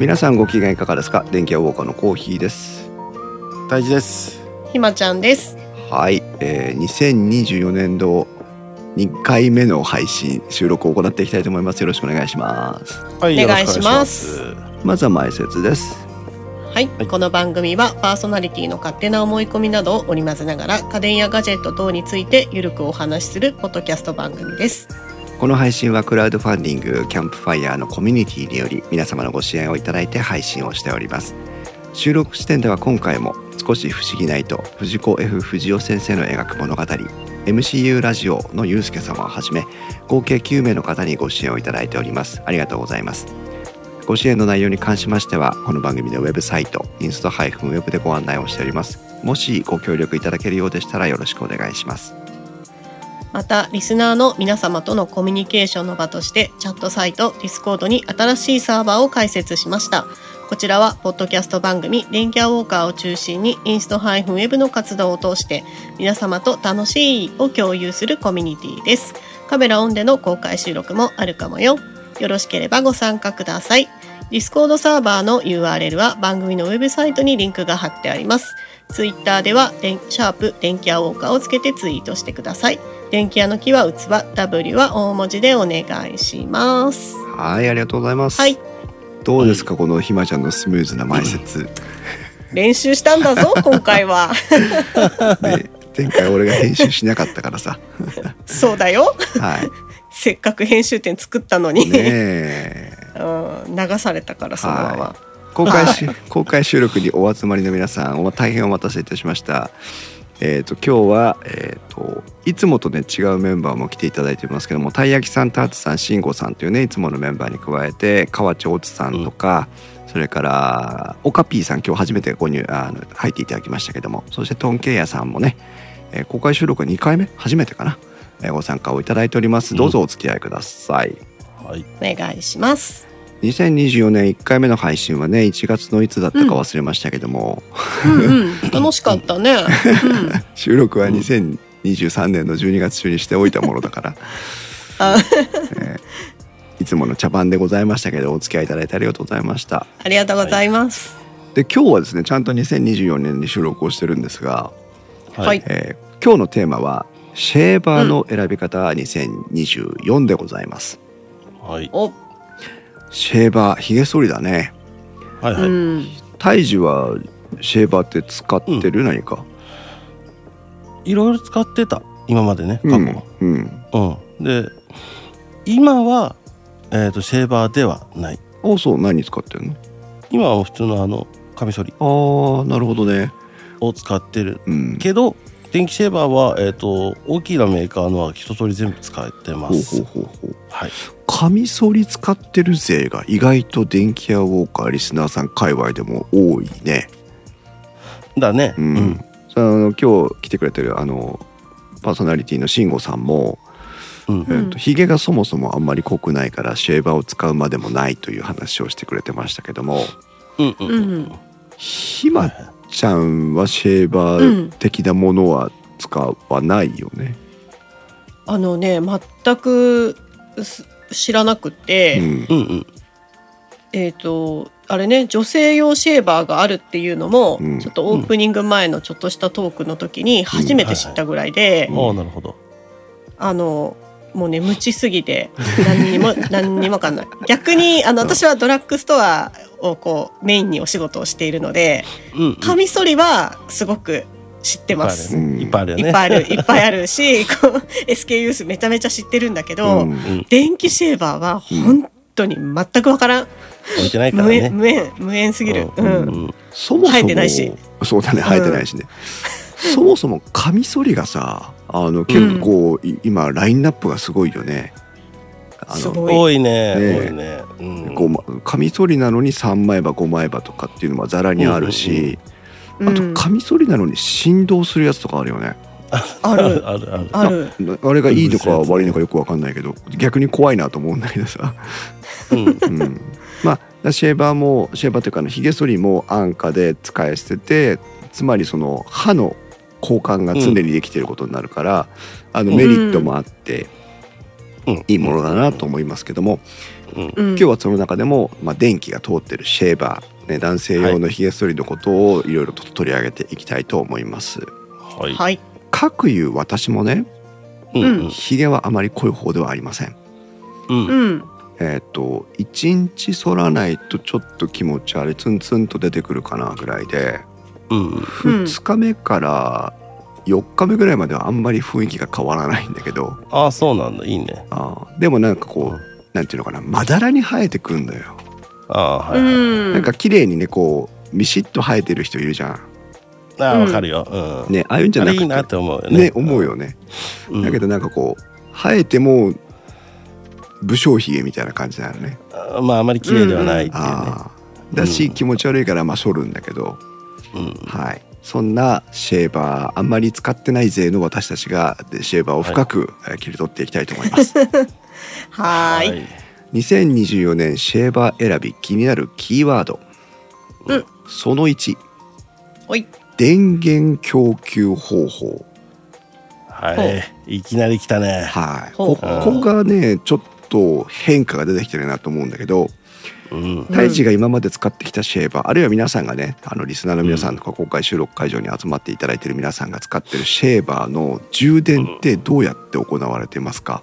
皆さんご機嫌いかがですか？電気屋ウォーカーのコーヒーです。大事です。ひまちゃんです。はい、えー、2024年度2回目の配信収録を行っていきたいと思います。よろしくお願いします。はいお願いします。まずは前説です。はい、はい。この番組はパーソナリティの勝手な思い込みなどを織り交ぜながら家電やガジェット等についてゆるくお話しするポッドキャスト番組です。この配信はクラウドファンディングキャンプファイヤーのコミュニティにより皆様のご支援をいただいて配信をしております。収録時点では今回も少し不思議ないと藤子 F 不二雄先生の描く物語 MCU ラジオのゆうすけ様をはじめ合計9名の方にご支援をいただいております。ありがとうございます。ご支援の内容に関しましてはこの番組のウェブサイトインスト -web でご案内をしております。もしご協力いただけるようでしたらよろしくお願いします。またリスナーの皆様とのコミュニケーションの場としてチャットサイト Discord に新しいサーバーを開設しました。こちらはポッドキャスト番組電気屋ウォーカーを中心にインスト -web の活動を通して皆様と楽しいを共有するコミュニティです。カメラオンでの公開収録もあるかもよ。よろしければご参加ください。Discord サーバーの URL は番組のウェブサイトにリンクが貼ってあります。ツイッターでは電シャープ電気屋ウォーカーをつけてツイートしてください。電気屋の木は器 W は大文字でお願いします。はいありがとうございます、はい。どうですかこのひまちゃんのスムーズな前説。練習したんだぞ 今回は。で前回俺が編集しなかったからさ。そうだよ。はせっかく編集点作ったのいに、ねえ。うん、流されたからそのまま、公開し 公開収録にお集まりの皆さんお大変お待たせいたしました。えー、と今日は、えー、といつもとね違うメンバーも来ていただいてますけどもたい焼きさんターツさん慎吾さんというねいつものメンバーに加えて河内大津さんとか、それからオカピーさん今日初めてご入あの入っていただきましたけどもそしてトンケイヤさんもね、えー公開収録は2回目？初めてかな、えーご参加をいただいております。どうぞお付き合いください、はい。お願いします2024年1回目の配信はね1月のいつだったか忘れましたけども、うんうん。楽しかったね、うん、収録は2023年の12月中にしておいたものだから。あ。いつもの茶番でございましたけどお付き合いいただいてありがとうございました。ありがとうございます。で今日はですねちゃんと2024年に収録をしてるんですが、はい。えー今日のテーマはシェーバーの選び方2024でございます、はい。お、シェーバーひげ剃りだね。はいはい、うん。胎児はシェーバーって使ってる、何か？いろいろ使ってた。今までね過去は、うん。うん。うんで今は、えー、とシェーバーではない。あそう。何使ってんの？今は普通のあのカミソリ。あーなるほどね。を使ってる。うん。けど電気シェーバーは、えー、と大きなメーカーのは一通り全部使ってまほうすほうほうほう。はいカミソリ使ってる勢が意外と電気屋ウォーカーリスナーさん界隈でも多いね。だね。うん。その今日来てくれてるあのパーソナリティの慎吾さんも、うん。えーとヒゲがそもそもあんまり濃くないからシェーバーを使うまでもないという話をしてくれてましたけどもうんうんううんん。ひまちゃんはシェーバー的なものは使わないよね。あのね全くす知らなくて、うん。うんうん。えっ、とあれね女性用シェーバーがあるっていうのも、うん。ちょっとオープニング前のちょっとしたトークの時に初めて知ったぐらいで、ああなるほど。あのもうね無知すぎて何にも 何にもわかんない。逆にあの私はドラッグストアをこうメインにお仕事をしているのでうんうん。カミソリはすごく知ってます。うん。いっぱいあるよね。いっぱいある いっぱいあるしこう SKU 数めちゃめちゃ知ってるんだけど、うん。うん電気シェーバーは本当に全くわからん、置いてないから無縁ね無縁無縁すぎる、ううんん。うん。そもそも生えてないし。そうだね生えてないしね、そもそもカミソリがさあの結構、い今ラインナップがすごいよね。あのすごい。多いねね。多いね。うカミソリなのに3枚刃5枚刃とかっていうのはざらにあるし、あとうんカミソリなのに振動するやつとかあるよね。ああるる ある。ある。あれがいいのか悪いのかよく分かんないけど逆に怖いなと思うんだけどさ、うん。うん、まあシェーバーもシェーバーというかあのヒゲ剃りも安価で使い捨ててつまりその歯の交換が常にできていることになるから、あのうん。メリットもあって、うん。いいものだなと思いますけども、うん。うん、今日はその中でも、まあ、電気が通ってるシェーバー、ね、男性用のひげ剃りのことをいろいろと取り上げていきたいと思います。はい。はい。かくいう私もねうんうんひげはあまり濃い方ではありません。うんうん。えっ、と1日剃らないとちょっと気持ち悪いツンツンと出てくるかなぐらいでうん2日目から4日目ぐらいまではあんまり雰囲気が変わらないんだけどああそうなんだいいね。あーでもなんかこうなんていうのかなまだらに生えてくんだよ。ああはい、はいうん。なんか綺麗にねこうミシッと生えてる人いるじゃん。ああわかるよ。うん。ねああいうんじゃなくていいなって思うよね。ね思うよね。うん。だけどなんかこう生えても武将髭みたいな感じなのね。あまああまり綺麗ではないっていうね。あーだし、うん気持ち悪いからまあ剃るんだけど、うん。はい、そんなシェーバーあんまり使ってない勢の私たちがでシェーバーを深くえー切り取っていきたいと思います。はーい。2024年シェーバー選び気になるキーワード、うんその1おい。電源供給方法はい。いきなり来たね。はいここがねちょっと変化が出てきてるなと思うんだけどうん。うん太一が今まで使ってきたシェーバーあるいは皆さんがねあのリスナーの皆さんとか公開収録会場に集まっていただいている皆さんが使ってるシェーバーの充電ってどうやって行われてますか、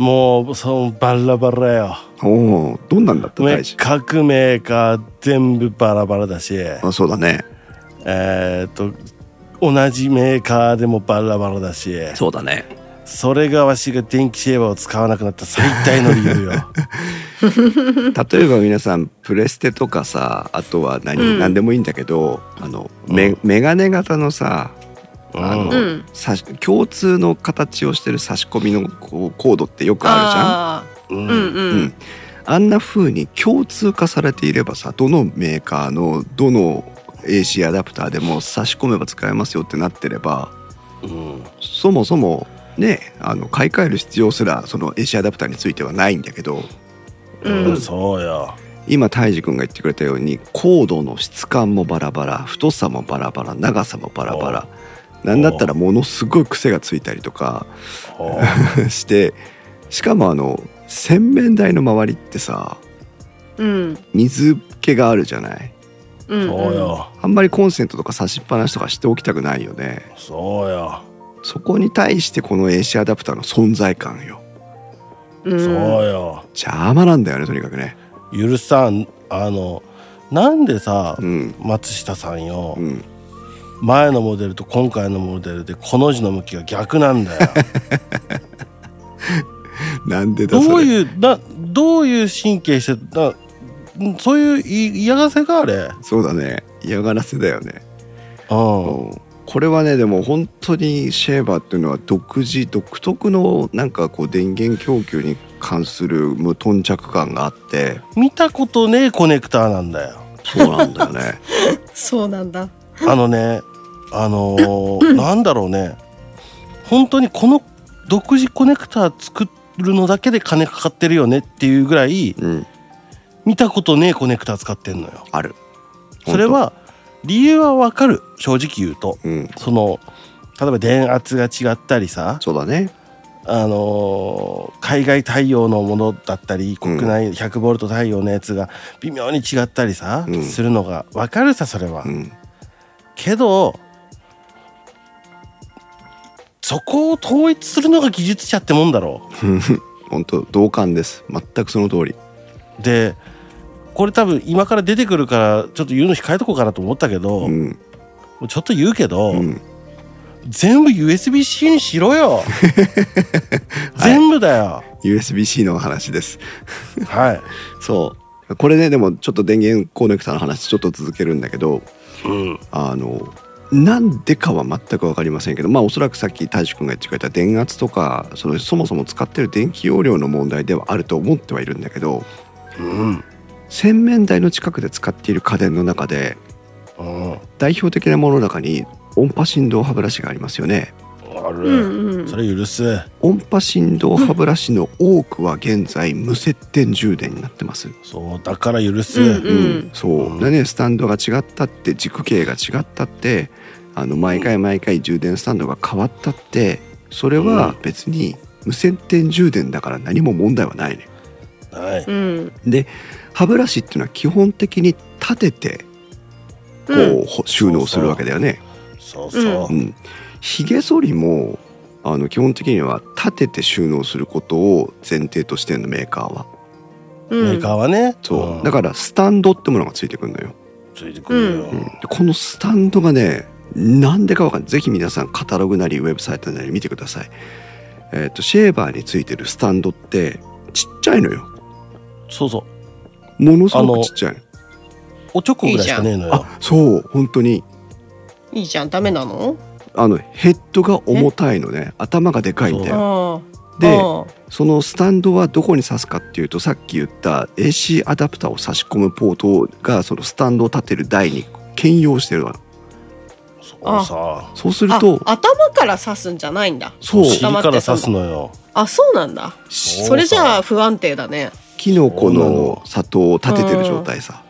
もうそのバラバラよ。おおどんなんだった？め大事。各メーカー全部バラバラだし、あそうだね。えーっと同じメーカーでもバラバラだし、そうだね。それがわしが電気シェーバーを使わなくなった最大の理由よ。例えば皆さんプレステとかさあとは何、うん。何でもいいんだけどあのメ,、うん。メガネ型のさあの、うん。共通の形をしてる差し込みのこうコードってよくあるじゃん？あん。な風に共通化されていればさどのメーカーのどの AC アダプターでも差し込めば使えますよってなってればうんそもそもねあの買い替える必要すらその AC アダプターについてはないんだけどうん。そうよ。今泰治君が言ってくれたようにコードの質感もバラバラ太さもバラバラ長さもバラバラなんだったらものすごい癖がついたりとかほ してしかもあの洗面台の周りってさうん。水気があるじゃない？うん。そうよ。あんまりコンセントとか差しっぱなしとかしておきたくないよねそうよ。そこに対してこの AC アダプターの存在感ようん。そうよ。邪魔なんだよねとにかくね許さんあのなんでさうん松下さんようん前のモデルと今回のモデルでこの字の向きが逆なんだよ。なんでだそれどういうなどういう神経してなそういうい嫌がせかあれ？そうだね嫌がらせだよねうん。うんこれはねでも本当にシェーバーっていうのは独自独特のなんかこう電源供給に関する無頓着感があって見たことねえコネクターなんだよ。そうなんだよね そうなんだ。あのねあのーなんだろうね。本当にこの独自コネクター作るのだけで金かかってるよねっていうぐらいうん。見たことねえコネクター使ってんのよ。ある。それは理由はわかる。正直言うと。うん。その例えば電圧が違ったりさ、そうだね。あのー海外対応のものだったりうん。国内100ボルト対応のやつが微妙に違ったりさ、うん。するのがわかるさそれは。うん。けどそこを統一するのが技術者ってもんだろ 本当同感です。全くその通り。う。でこれ多分今から出てくるからちょっと言うの控えとこうかなと思ったけど、もうん。うちょっと言うけど、うん。全部 USB-C にしろよ。全部だよ。USB-C の話です。はい、そう。これねでもちょっと電源コネクタの話ちょっと続けるんだけどうん。あのなんでかは全く分かりませんけどまあおそらくさっき大志くんが言ってくれた電圧とかそのそもそも使ってる電気容量の問題ではあると思ってはいるんだけどうん。洗面台の近くで使っている家電の中でうん。代表的なものの中に音波振動歯ブラシがありますよねある、うんうん。それ許す。音波振動歯ブラシの多くは現在無接点充電になってます。そうだから許す、うんうん。そう、うん。でねスタンドが違ったって軸形が違ったってあの毎回毎回充電スタンドが変わったってそれは別に無接点充電だから何も問題はないね。はい。うん。で歯ブラシっていうのは基本的に立ててこう、うん。ほ収納するわけだよね。そうそう。う。ん、ひげ剃りもあの基本的には立てて収納することを前提としてるのメーカーは。うん。メーカーはね。そう、ん。だからスタンドってものがついてくるのよ、ついてくるよ。うん。でこのスタンドがねなんでかわかんない。ぜひ皆さんカタログなりウェブサイトなり見てください。えっ、とシェーバーについてるスタンドってちっちゃいのよ。そうそう。ものすごくちっちゃいの。おちょこぐらいしかねえのよ。あそう。本当に。いいじゃん。ダメなの？あのヘッドが重たいのね。頭がでかいんだよ。でそのスタンドはどこに挿すかっていうとさっき言った AC アダプターを差し込むポートがそのスタンドを立てる台に兼用してるの。そうさ。そうするとあ頭から刺すんじゃないんだ。そう。尻から刺すのよ。あそうなんだ。それじゃあ不安定だね。キノコのの里を立ててる状態さ。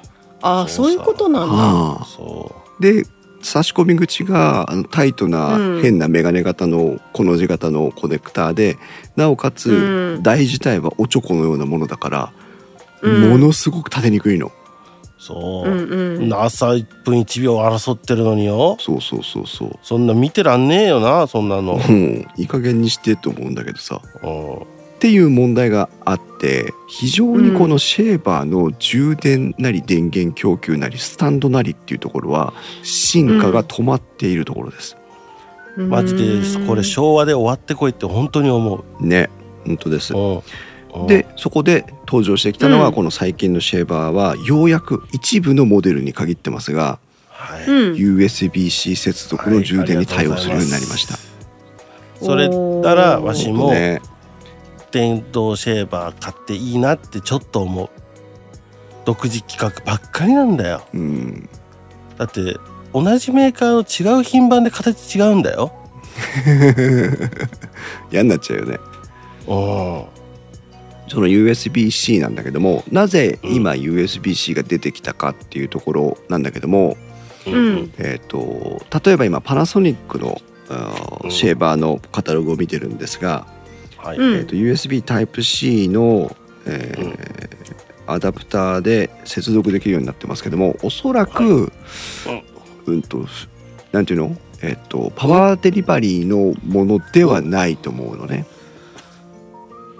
あそうさそういうことなんだ。はあそで差し込み口があのタイトなうん変なメガネ型のコの字型のコネクターでなおかつうん台自体はおちょこのようなものだから、うんものすごく立てにくいの。う。そうう。んうん朝1分1秒争ってるのによ。そうそうそうそう。そんな見てらんねえよな、そんなの。うん、いい加減にしてと思うんだけどさ。うん。っていう問題があって非常にこのシェーバーの充電なり電源供給なりスタンドなりっていうところは進化が止まっているところです。マジでこれ昭和で終わってこいって本当に思う。ね本当です。うん。でそこで登場してきたのうんはこの最近のシェーバーはようやく一部のモデルに限ってますがはい。うん USB-C 接続の充電に対応するようになりました。それならわしもね、電動シェーバー買っていいなってちょっと思う。独自企画ばっかりなんだよ。うん、だって同じメーカーの違う品番で形違うんだよ。嫌になっちゃうよね。うん。その USB-C なんだけどもなぜ今 USB-C が出てきたかっていうところなんだけども、うんえー、と例えば今パナソニックのシェーバーのカタログを見てるんですが、はい。うん。えー、と USB Type-C の、えーアダプターで接続できるようになってますけどもおそらく、うん。となんていうの、えー、とパワーデリバリーのものではないと思うのね。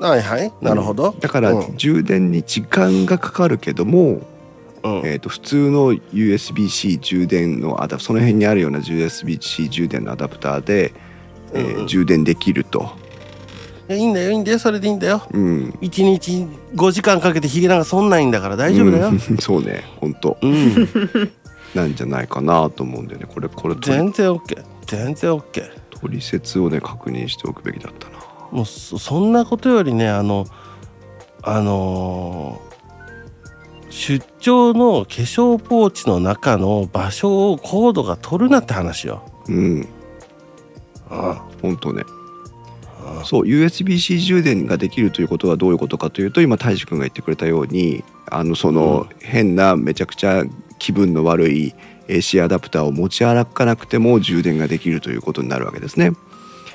はいはい。なるほど。だからうん。充電に時間がかかるけども、うん。えー、と普通の USB-C 充電のアダその辺にあるような USB-C 充電のアダプターで、えーうんうん。充電できると、いやいいんだよいいんだよそれでいいんだよ。うん、一日5時間かけてヒゲなんかそんないんだから大丈夫だよ。うん そうね本当うん。なんじゃないかなと思うんだよねこれこれ全然 OK。全然 OK。取説をね確認しておくべきだったなもうそそんなことよりねあのあのー出張の化粧ポーチの中の場所をコードが取るなって話よ。うんあ本当ねあそう USB-C 充電ができるということはどういうことかというと今大志くんが言ってくれたようにあのその変なめちゃくちゃ気分の悪い AC アダプターを持ち歩かなくても充電ができるということになるわけですね。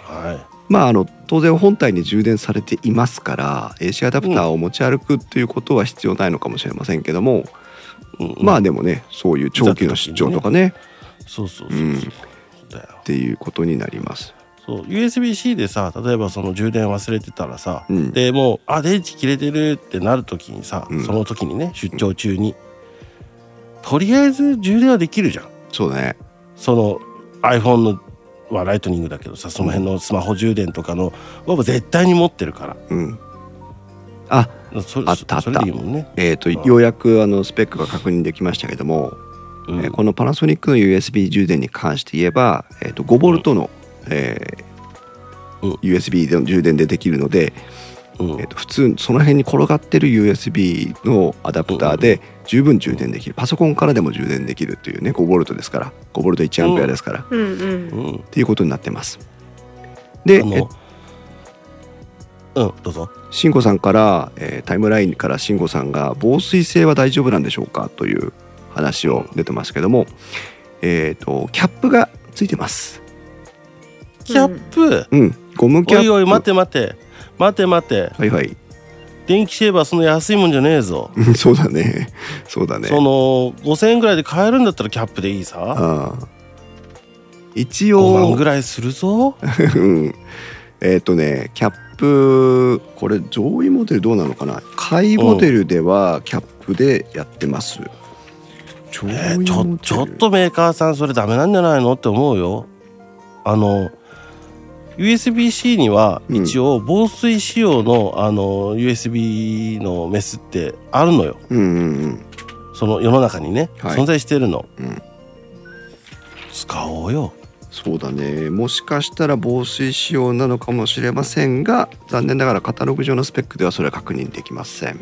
はまああの当然本体に充電されていますから AC アダプターを持ち歩くということは必要ないのかもしれませんけども、い。うんまあでもねそういう長期の出張とかねそうそうそうそう。うんっていうことになります。そう USB-C でさ例えばその充電忘れてたらさ、うん。でもうあ電池切れてるってなる時にさ、うん。その時にね出張中に、とりあえず充電はできるじゃん。そうだね。その iPhone のはライトニングだけどさその辺のスマホ充電とかのは絶対に持ってるから。うん。あそれあったあった。いいもんね、えー、とうん。ようやくあのスペックが確認できましたけども、うん。えーこのパナソニックの USB 充電に関して言えば、えー、と5ボルトの、えーうん。USB での充電でできるので、うん。えー、と普通その辺に転がってる USB のアダプターで十分充電できる。パソコンからでも充電できるというね5ボルトですから。5ボルト1アンペアですから、っうんうん。うん。ていうことになってます。でうんどうぞ。慎吾さんから、えータイムラインから慎吾さんが防水性は大丈夫なんでしょうかという話を出てますけども、えっ、とキャップがついてます。キャップ、うん、ゴムキャップ。おいおい待て待て。待て待て。はいはい。電気シェーバーそんな安いもんじゃねえぞ、う んそうだね。そうだね。その5000円ぐらいで買えるんだったらキャップでいいさ。一5万応ぐらいするぞ。う んえっ、とねキャップこれ上位モデルどうなのかな？下位モデルではキャップでやってます、上えーちょちょっとメーカーさんそれダメなんじゃないの？って思うよ。あの USB-C にはうん。一応防水仕様の,、あの USB のメスってあるのよ。うんうんうん。その世の中にね、はい。存在してるの。うん。使おうよ。そうだね。もしかしたら防水仕様なのかもしれませんが残念ながらカタログ上のスペックではそれは確認できません、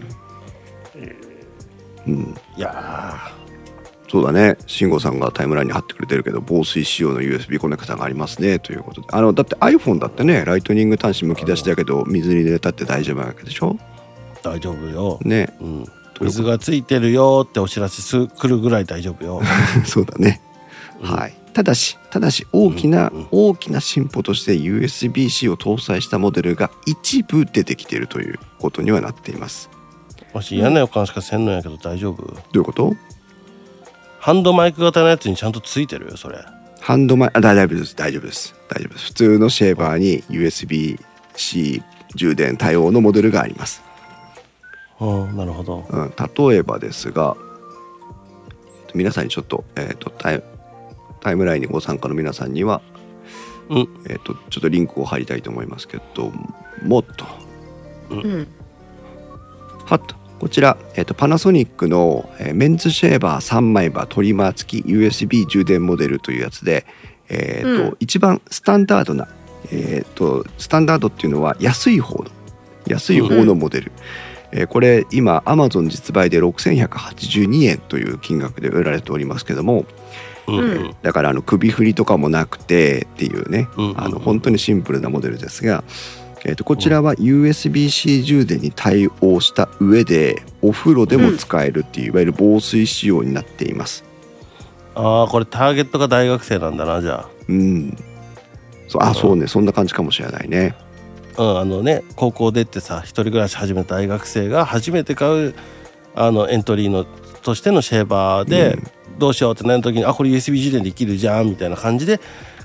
うん、いやそうだね。慎吾さんがタイムラインに貼ってくれてるけど防水仕様の USB コネクタがありますね。ということで。あのだって iPhone だってねライトニング端子むき出しだけど水に入れたって大丈夫なわけでしょ？ー大丈夫よ、ね。うん、水がついてるよってお知らせす来るぐらい大丈夫よ。そうだね、うん。はい。ただしただし大きな、うんうん。大きな進歩として USB-C を搭載したモデルが一部出てきているということにはなっています。もし嫌な予感しかせんのやけど大丈夫？どういうこと？ハンドマイク型のやつにちゃんとついてる？よそれ。ハンドマイあ大丈夫です。大丈夫です。大丈夫です。普通のシェーバーに USB-C 充電対応のモデルがあります、うんなるほど。うん、例えばですが皆さんにちょっと,、えー、とタイタイムラインにご参加の皆さんには、うん。えー、とちょっとリンクを貼りたいと思いますけどもっとうん。はっとこちら、えー、とパナソニックの、えーメンズシェーバー3枚刃トリマー付き USB 充電モデルというやつで、えーとうん。一番スタンダードな、えー、とスタンダードっていうのは安い方の安い方のモデル、えーこれ今 Amazon 実売で6182円という金額で売られておりますけどもうんうん。だからあの首振りとかもなくてっていうね、うんうんうん。あの本当にシンプルなモデルですが、えー、とこちらは USB-C 充電に対応した上でお風呂でも使えるっていう、いわゆる防水仕様になっています。ああこれターゲットが大学生なんだなじゃうん、そうあそうねそんな感じかもしれないね。あうんあのね高校出てさ一人暮らし始めた大学生が初めて買うあのエントリーのとしてのシェーバーで、どうしようってなる時にあこれ USB 充電できるじゃんみたいな感じで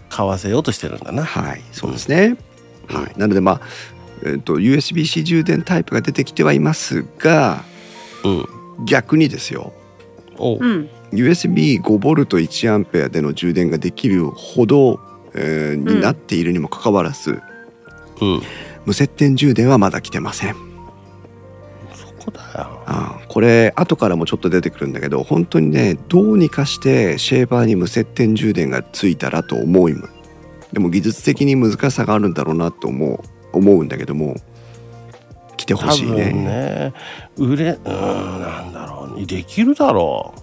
買わせようとしてるんだなはいそうですね。はい、なのでまあ、えー、と USB-C 充電タイプが出てきてはいますがうん。逆にですよ。おう。うん。USB5V1A での充電ができるほど、えーになっているにもかかわらず、うん。無接点充電はまだ来てません。そこだよ。ああこれ後からもちょっと出てくるんだけど本当にねどうにかしてシェーバーに無接点充電がついたらと思いもでも技術的に難しさがあるんだろうなと思う思うんだけども来てほしいね。ね売れうんなんだろうできるだろ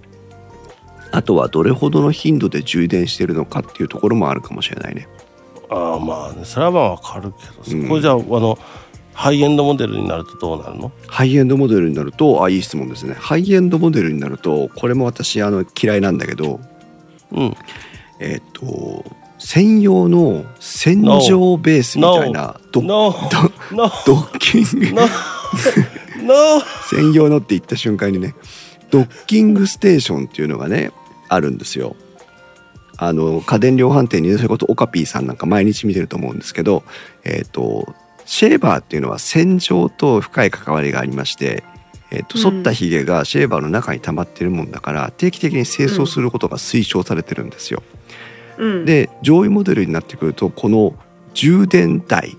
あとはどれほどの頻度で充電してるのかっていうところもあるかもしれないね。うああまあねそれはまあわかるけどうん。そこじゃあ、あのハイエンドモデルになるとどうなるの？ハイエンドモデルになるとあいい質問ですね。ハイエンドモデルになるとこれも私あの嫌いなんだけどうん。えっ、と専用の洗浄ベースみたいなドッキング。No No 専用のって言った瞬間にねドッキングステーションっていうのがねあるんですよ。あの家電量販店にそれこそオカピーさんなんか毎日見てると思うんですけど、えっとシェーバーっていうのは洗浄と深い関わりがありまして、えっとうん。剃ったヒゲがシェーバーの中に溜まってるもんだから定期的に清掃することが推奨されてるんですよ。うんで上位モデルになってくるとこの充電台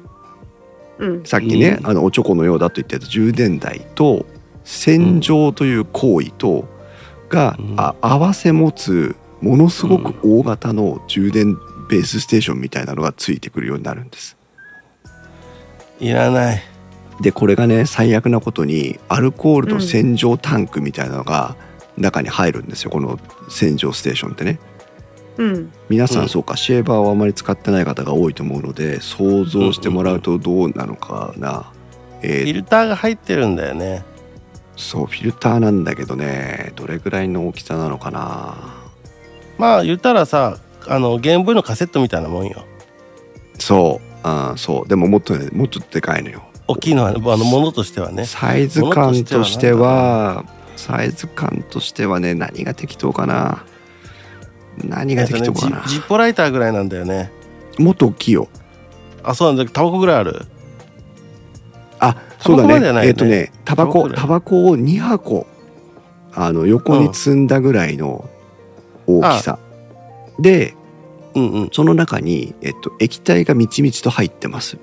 うん。さっきね、うん。あのおちょこのようだと言ったやつ充電台と洗浄という行為とが、うん。あ合わせ持つものすごく大型の充電ベースステーションみたいなのがついてくるようになるんです。いらない。でこれがね最悪なことにアルコールと洗浄タンクみたいなのが中に入るんですよ。この洗浄ステーションってね。うん。皆さうんんそうか、シェーバーをあまり使ってない方が多いと思うので想像してもらうとどうなのかな。えーフィルターが入ってるんだよね。そうフィルターなんだけどね。どれぐらいの大きさなのかな。まあ言ったらさあのゲームボーイのカセットみたいなもんよ。そう。あーそう。でももっとねもうちょっとでかいのよ。大きいのはあのものとしてはね。サイズ感としてはサイズ感としてはね何が適当かな何が適当かな、ジジッポライターぐらいなんだよね。もっと大きいよあそうなんだ。タバコぐらいある。あそうだね。ね。えっ、とねタバコタバコを2箱あの横に積んだぐらいの大きさ、でうんうん。その中に、えっと、液体がみちみちと入ってます。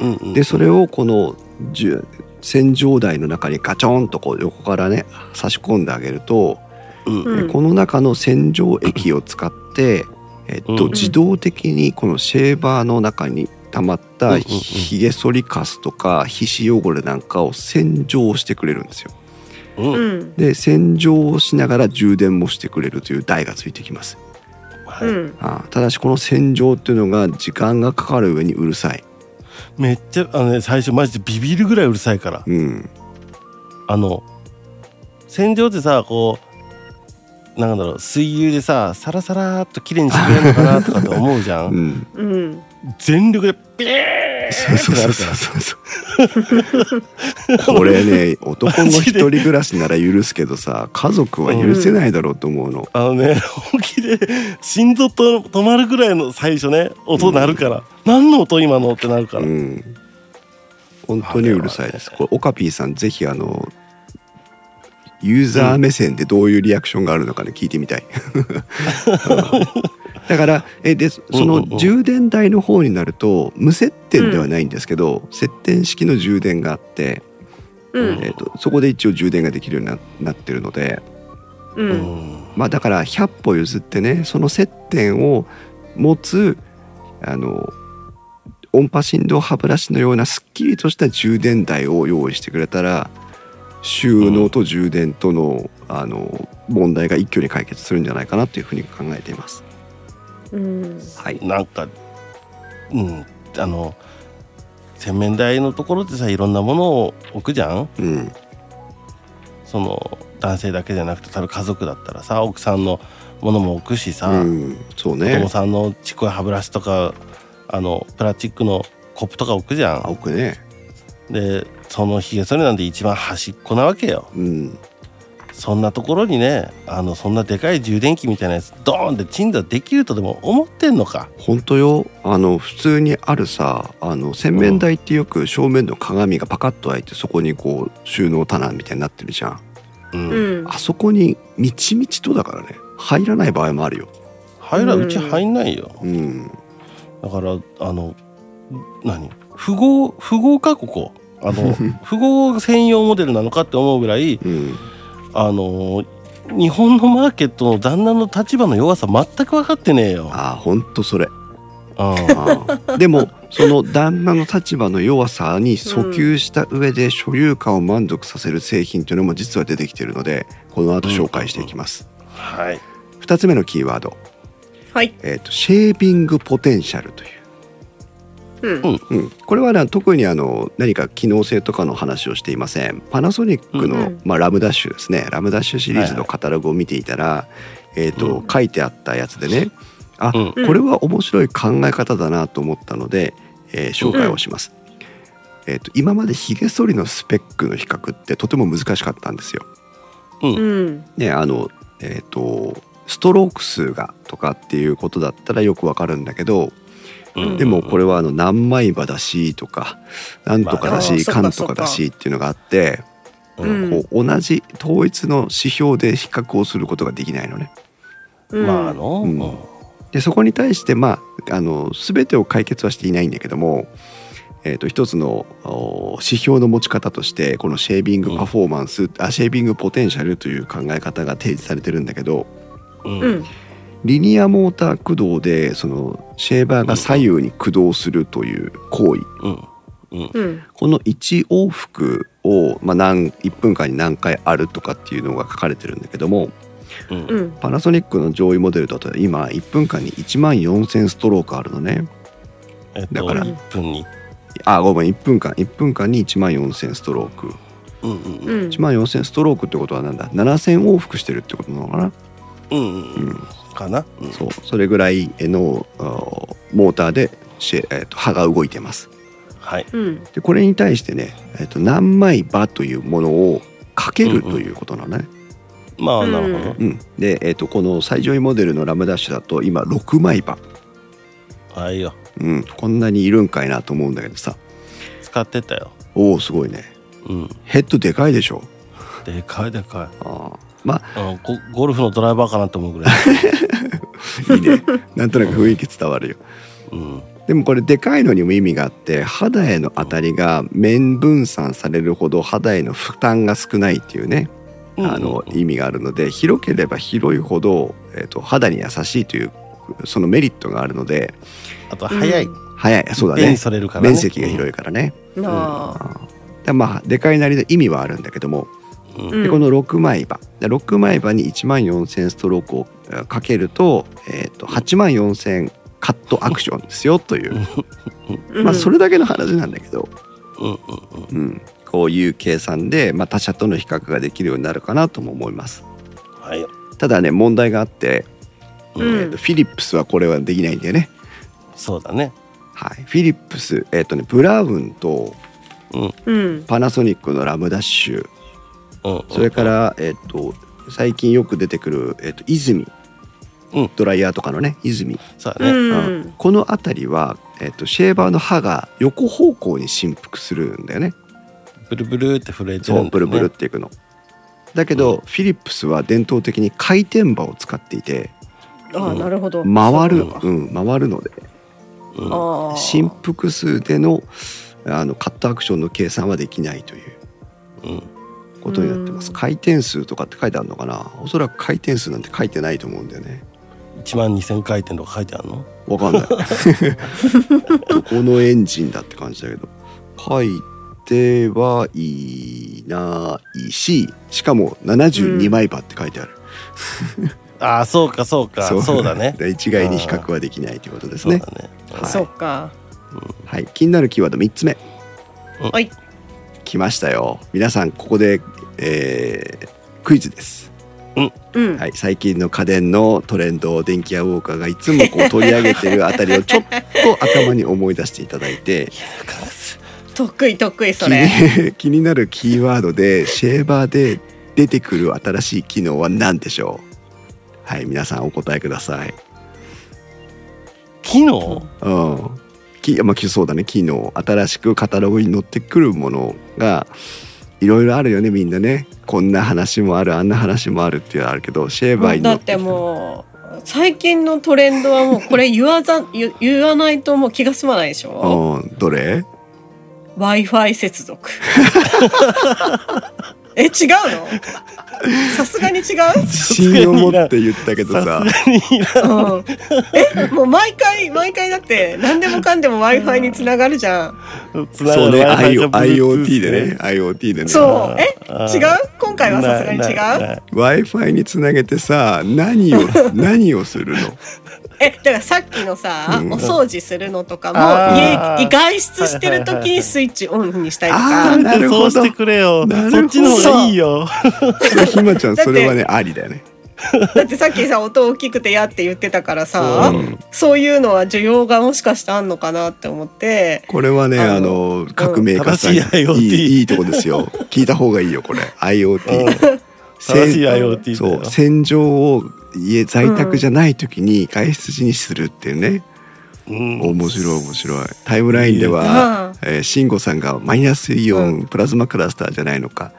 うんうん。でそれをこのじゅ洗浄台の中にガチョンとこう横からね差し込んであげると、うん。この中の洗浄液を使って、えっとうん。自動的にこのシェーバーの中に溜まったうんひげ剃りカスとか皮脂汚れなんかを洗浄してくれるんですよ。うん。うん。で洗浄をしながら充電もしてくれるという台がついてきます。はい。うん。あただしこの洗浄っていうのが時間がかかる上にうるさい。めっちゃあのね最初マジでビビるぐらいうるさいから。うん、あの洗浄ってさこうなんだろう水牛でさサラサラーっと綺麗にしてくれるのかなとかって思うじゃうん。ん、うん。全力でピーそうそうそうそうそう。これね 男の一人暮らしなら許すけどさ家族は許せないだろうと思うの。あのね本気で心臓と止まるぐらいの最初ね音鳴るから、何の音今のってなるから、うん、本当にうるさいです。あれはこれオカピーさんぜひあのユーザー目線でどういうリアクションがあるのかね聞いてみたい。う んだからえでそうんうんうん。の充電台の方になると無接点ではないんですけど、接点式の充電があって、うん。えー、とそこで一応充電ができるようにななってるので、ううん。んまあ、だから100歩譲ってねその接点を持つあの音波振動歯ブラシのようなすっきりとした充電台を用意してくれたら収納と充電との,、あの問題が一挙に解決するんじゃないかなというふうに考えています。うん。はい、なんかうん。あの洗面台のところでさいろんなものを置くじゃん？うん。その男性だけじゃなくて多分家族だったらさ奥さんのものも置くしさ、うん、そう子ね供さんのちっこい歯ブラシとかあのプラスチックのコップとか置くじゃん？青くね、でそのひげ剃りなんて一番端っこなわけよ。うん、そんなところにねあのそんなでかい充電器みたいなやつドーンって鎮座できるとでも思ってんのか？本当よあの普通にあるさあの洗面台ってよく正面の鏡がパカッと開いてそこにこう収納棚みたいになってるじゃん。うんうんあそこにみちみちとだからね入らない場合もあるよ。入らうち入んないよ。うん、だからあの何？符号符号かここあの 符号専用モデルなのかって思うぐらいうん、あの日本のマーケットの旦那の立場の弱さ全く分かってねえよ。あ本当それ。ああでもその旦那の立場の弱さに訴求した上で所有感を満足させる製品というのも実は出てきているのでこの後紹介していきます。はい。2つ目のキーワード、はいえーとシェービングポテンシャルという。うん。うん、これはね特にあの何か機能性とかの話をしていません。パナソニックの、うん。まあ、ラムダッシュですね。ラムダッシュシリーズのカタログを見ていたら、えーとうん。書いてあったやつでね。あ、これは面白い考え方だなと思ったので、えー紹介をします、えーと今までひげ剃りのスペックの比較ってとても難しかったんですよ。うん。ねあのえっ、とストローク数がとかっていうことだったらよくわかるんだけど、うんでもこれはあの何枚刃だしとかなんとかだしまああーかんとかだしっていうのがあってうんこう同じ統一の指標で比較をすることができないのね。うん。まあの、うん。でそこに対してまああの全てを解決はしていないんだけども、えー、と一つのお指標の持ち方としてこのシェービングパフォーマンス、あシェービングポテンシャルという考え方が提示されてるんだけどうん。うんリニアモーター駆動でそのシェーバーが左右に駆動するという行為。うん。うん。うん。この1往復を、まあ、何1分間に何回あるとかっていうのが書かれてるんだけどもうん。うん。パナソニックの上位モデルだと今1分間に1万4,000ストロークあるのね。えっとだから1分に。あごめん1分間。1分間に1万4,000ストローク。うんうんううん。ん1万4,000ストロークってことはなんだ？7,000往復してるってことなのかな、うんううん。ん、かな、うん。そう。それぐらいのあーモーターでえーと刃が動いてます。ははい。うん。でこれに対してね、えっと何枚刃というものをかけるということなのね。まあうんなるほど、うん。で、えっとこの最上位モデルのラムダッシュだと今6枚刃、はいよ。うん、こんなにいるんかいなと思うんだけどさ。使ってたよ。おおすごいね。うん。ヘッドでかいでしょ。でかいでかい。あーまあ。のゴゴルフのドライバーかなと思うぐらい、あ いいね。なんとなく雰囲気伝わるよ。うん、でもこれでかいのにも意味があって肌への当たりが面分散されるほど肌への負担が少ないっていうねあのうん意味があるので広ければ広いほど、えー、と肌に優しいというそのメリットがあるのであと早い、うん。早い。そうだね。それるから、ね、面積が広いからね、なああー。でまあでかいなりの意味はあるんだけども、うん、うんでこの6枚刃。で6枚刃に1万4000ストロークをえーかけると,、えー、と8万4000カットアクションですよという、うん。まあそれだけの話なんだけど、うんこういう計算で、まあ、他社との比較ができるようになるかなとも思います。はい。よ、ただね問題があって、うん。えーとフィリップスはこれはできないんだよね。そうだね。はい。フィリップスえっ、とねブラウンとうん。パナソニックのラムダッシュそれから、えっ、と最近よく出てくる、えっと泉、うん。ドライヤーとかのね泉、うそうだね、ん。この辺りは、えっとシェーバーの刃が横方向に振幅するんだよね。ブルブルって震えてるんだよね。ブルブルっていくの。だけど、フィリップスは伝統的に回転刃を使っていてああなるほど。回る、そううん、回るので。うん。振幅数でのあのカットアクションの計算はできないという。うんことになってます。うん。回転数とかって書いてあるのかな？おそらく回転数なんて書いてないと思うんだよね。1万2000回転とか書いてあるの？わかんない。どこのエンジンだって感じだけど。書いてはいないししかも72枚刃って書いてある、ああそうかそうか。そう。だね。で一概に比較はできないということですね。そうだね。はい。そっか。はい。気になるキーワード3つ目。はい。来ましたよ。皆さんここで、えークイズです、うん。はい、最近の家電のトレンドを電気屋ウォーカーがいつもこう取り上げてるあたりを ちょっと頭に思い出していただいて。得意得意そ気れに気になるキーワードでシェーバーで出てくる新しい機能は何でしょうはい皆さんお答えください機能うんきまあきそうだね機能新しくカタログに載ってくるものがいろいろあるよねみんなね。こんな話もあるあんな話もあるっていうのはあるけどシェーバーにだってもう最近のトレンドはもうこれ言わざ 言言わないともう気が済まないでしょ？うんどれ？W i f i 接続 え違うの？さすがに違う、自信を持って言ったけどさ。うん、えもう毎回毎回だって何でもかんでも w i f i につながるじゃん。そうね IoT でね。IoT でね。そう。え違う？今回はさすがに違う？w i f i につなげてさ何を 何をするの？えだからさっきのさ、うん。お掃除するのとかも家外出してる時にスイッチオンにしたりとあかーなるほど。そうしてくれよ。そっちの方がいいよ。ひまちゃんだって。それはねありだよね。だってさっきさ音大きくてやって言ってたからさ、うん。そういうのは需要がもしかしてあんのかなって思って。これはねああのの各メーカーさん正しいいいいいとこですよ。聞いた方がいいよこれ。IoT 正しいせ IoT だそうよ洗浄を家在宅じゃない時に外出時にするっていうね、うん。面白い面白い。タイムラインであは、えー、慎吾さんがマイナスイオン、うプラズマクラスターじゃないのか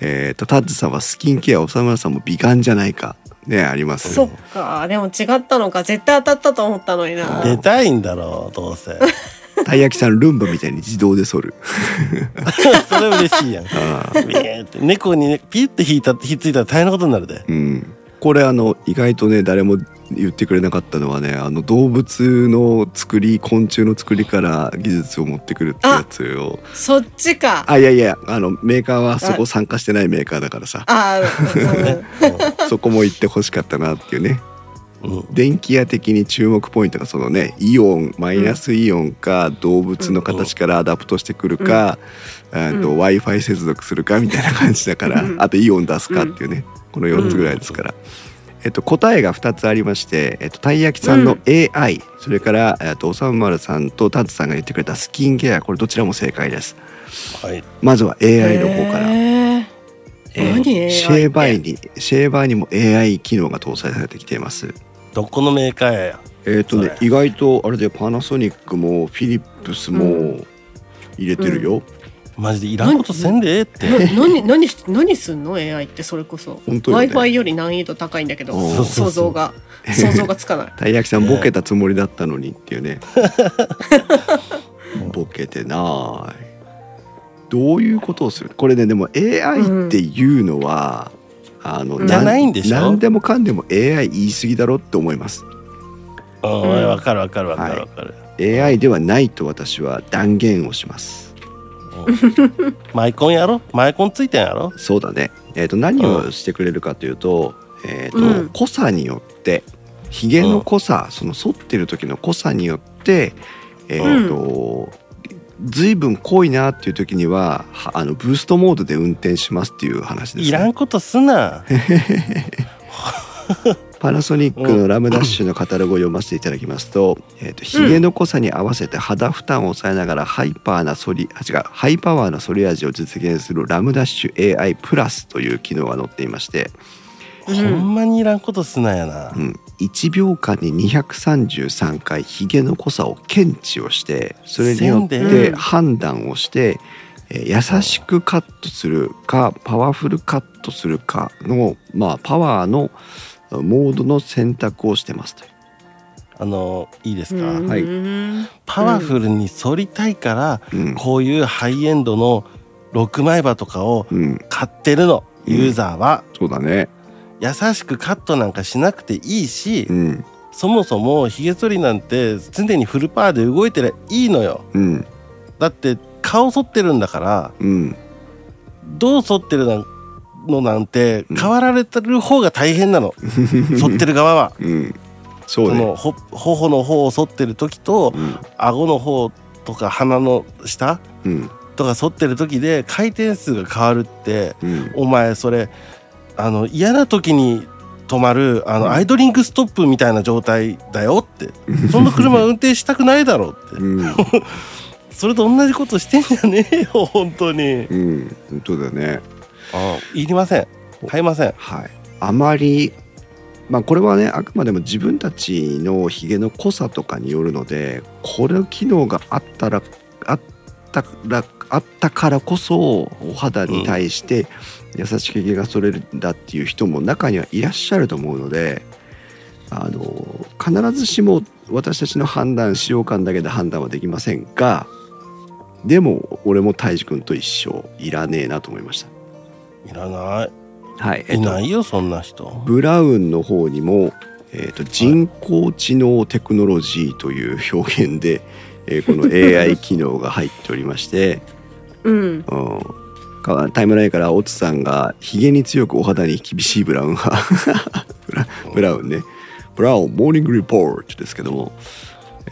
えー、とタッズさんはスキンケア長村さんも美顔じゃないか。ねありますそっか。でも違ったのか。絶対当たったと思ったのにな。出たいんだろうどうせ。たい焼きさんルンバみたいに自動で剃る。それ嬉しいやん。あビーって。猫にねピュッて引いたひっついたら大変なことになるで。ーうんこれあの意外とね誰も言ってくれなかったのはねあの動物の作り昆虫の作りから技術を持ってくるってやつを。そっちか。あいやいやあのメーカーはそこ参加してないメーカーだからさ。あ そこも言ってほしかったなっていうね。うん。うん電気屋的に注目ポイントがそのねイオンマイナスイオンか動物の形からアダプトしてくるか、えーとうん。w i f i 接続するかみたいな感じだから、うん。あとイオン出すかっていうねこの4つぐらいですから、えっと、答えが2つありまして、えっと、たい焼きさんの AI、それから、えっと、おさんまるさんとタツさんが言ってくれたスキンケアこれどちらも正解です。はい。まずは AI の方から、えーシェーバーにシェーバーにも AI 機能が搭載されてきています。どこのメーカーや？えっ、とね意外とあれでパナソニックもフィリップスも入れてるよ、マジでいらんことせんでええって。な何何し何すんの？AI ってそれこそ、本当よ w ね i f i より難易度高いんだけど想像が想像がつかない。たい焼きさんボケたつもりだったのにっていうね。ボケてない。どういうことをする？これねでも AI っていうのは、あのじゃないんでしょ？何でもかんでも AI 言い過ぎだろって思います。うん。うん。わかるわかるわかるわかる、AI ではないと私は断言をします。うんマイコンやろ？マイコンついてんやろ？そうだね。えっ、と何をしてくれるかというと,、えーとうん。濃さによってひげの濃さ、その反ってる時の濃さによってえっ、と、随分濃いなっていう時にははあのブーストモードで運転しますっていう話です、ね、いらんことすな パナソニックのラムダッシュのカタログを読ませていただきますと、えーとひげの濃さに合わせて肌負担を抑えながらハイパーな反りあ違うハイパワーな反り味を実現するラムダッシュ AI プラスという機能が載っていまして、うんほんまにいらんことすなやなうん、1秒間に233回ひげの濃さを検知をしてそれによって判断をして、えー優しくカットするかパワフルカットするかの、まあ、パワーのモードの選択をしてますという。あのいいですか、うん。はい。パワフルに反りたいから、うん。こういうハイエンドの6枚刃とかをうん、買ってるの。ユーザーは、そうだね。優しくカットなんかしなくていいし、うん、そもそもひげ剃りなんて常にフルパワーで動いてりゃいいのよ。うん、だって顔剃ってるんだからうん、どう剃ってるのなんてうん。変わられてる方が大変なの、剃ってる側は。うん、そうこね。のほ頬の方を剃ってる時とうん、顎の方とか鼻の下うん、とか反ってる時で回転数が変わるってうん、お前それあの嫌な時に止まるあのアイドリングストップみたいな状態だよって。そんな車運転したくないだろうって。うん、それと同じことしてんじゃねえよ本当に。うん、本当だよね。あいりません買いませんはい。あまり、まあ、これはね、あくまでも自分たちのひげの濃さとかによるので、これ機能があったら、あったら、あったからこそ、お肌に対して優しくひげが剃れるんだっていう人も中にはいらっしゃると思うので、あの、必ずしも私たちの判断、使用感だけで判断はできませんが、でも、俺も泰治君と一緒、いらねえなと思いました。いらない。はい。いないよそんな人。ブラウンの方にも、えー、と人工知能テクノロジーという表現で、えーこの AI 機能が入っておりまして、うん。うん、かタイムラインからオツさんがひげに強くお肌に厳しいブラウン派ブラブラウンね。ブラウンモーニングリポートですけども、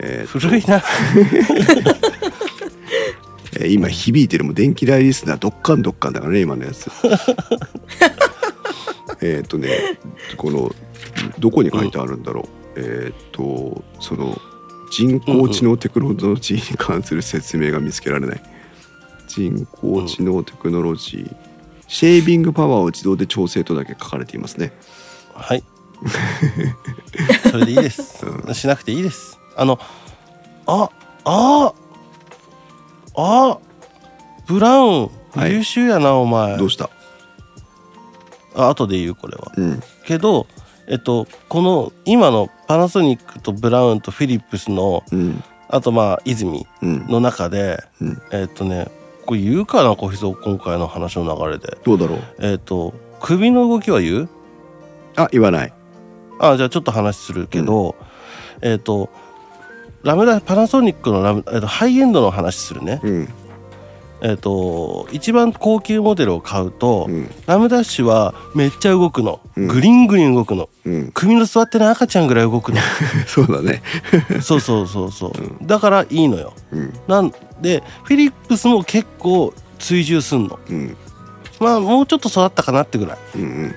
えー古いな えー今響いてるもん電気代リスナーどっかんどっかんだからね今のやつ。えっとねこのどこに書いてあるんだろう、えっ、とその人工知能テクノロジーに関する説明が見つけられない。人工知能テクノロジー、シェービングパワーを自動で調整とだけ書かれていますね。はい。それでいいです。うしなくていいです。あのあああブラウンはい。優秀やな、お前。どうした？あ後で言うこれは。うん。けどえっとこの今のパナソニックとブラウンとフィリップスのうん。あとまあ泉うん。の中で、うん。えっとねこれ言うかな小日向今回の話の流れで。どうだろう？えっと首の動きは言う？あ言わない。あじゃあちょっと話するけど、えっとラムダパナソニックのラム、えっとハイエンドの話するね、うん。えっと一番高級モデルを買うと、うん。ラムダッシュはめっちゃ動くの、うん。グリングリン動くの。うん。首の座ってない赤ちゃんぐらい動くの。そうだね。そうそうそうそう、うだからいいのよ。うん。なんでフィリップスも結構追従すんの。うん。まあもうちょっと育ったかなってぐらい。うんうん。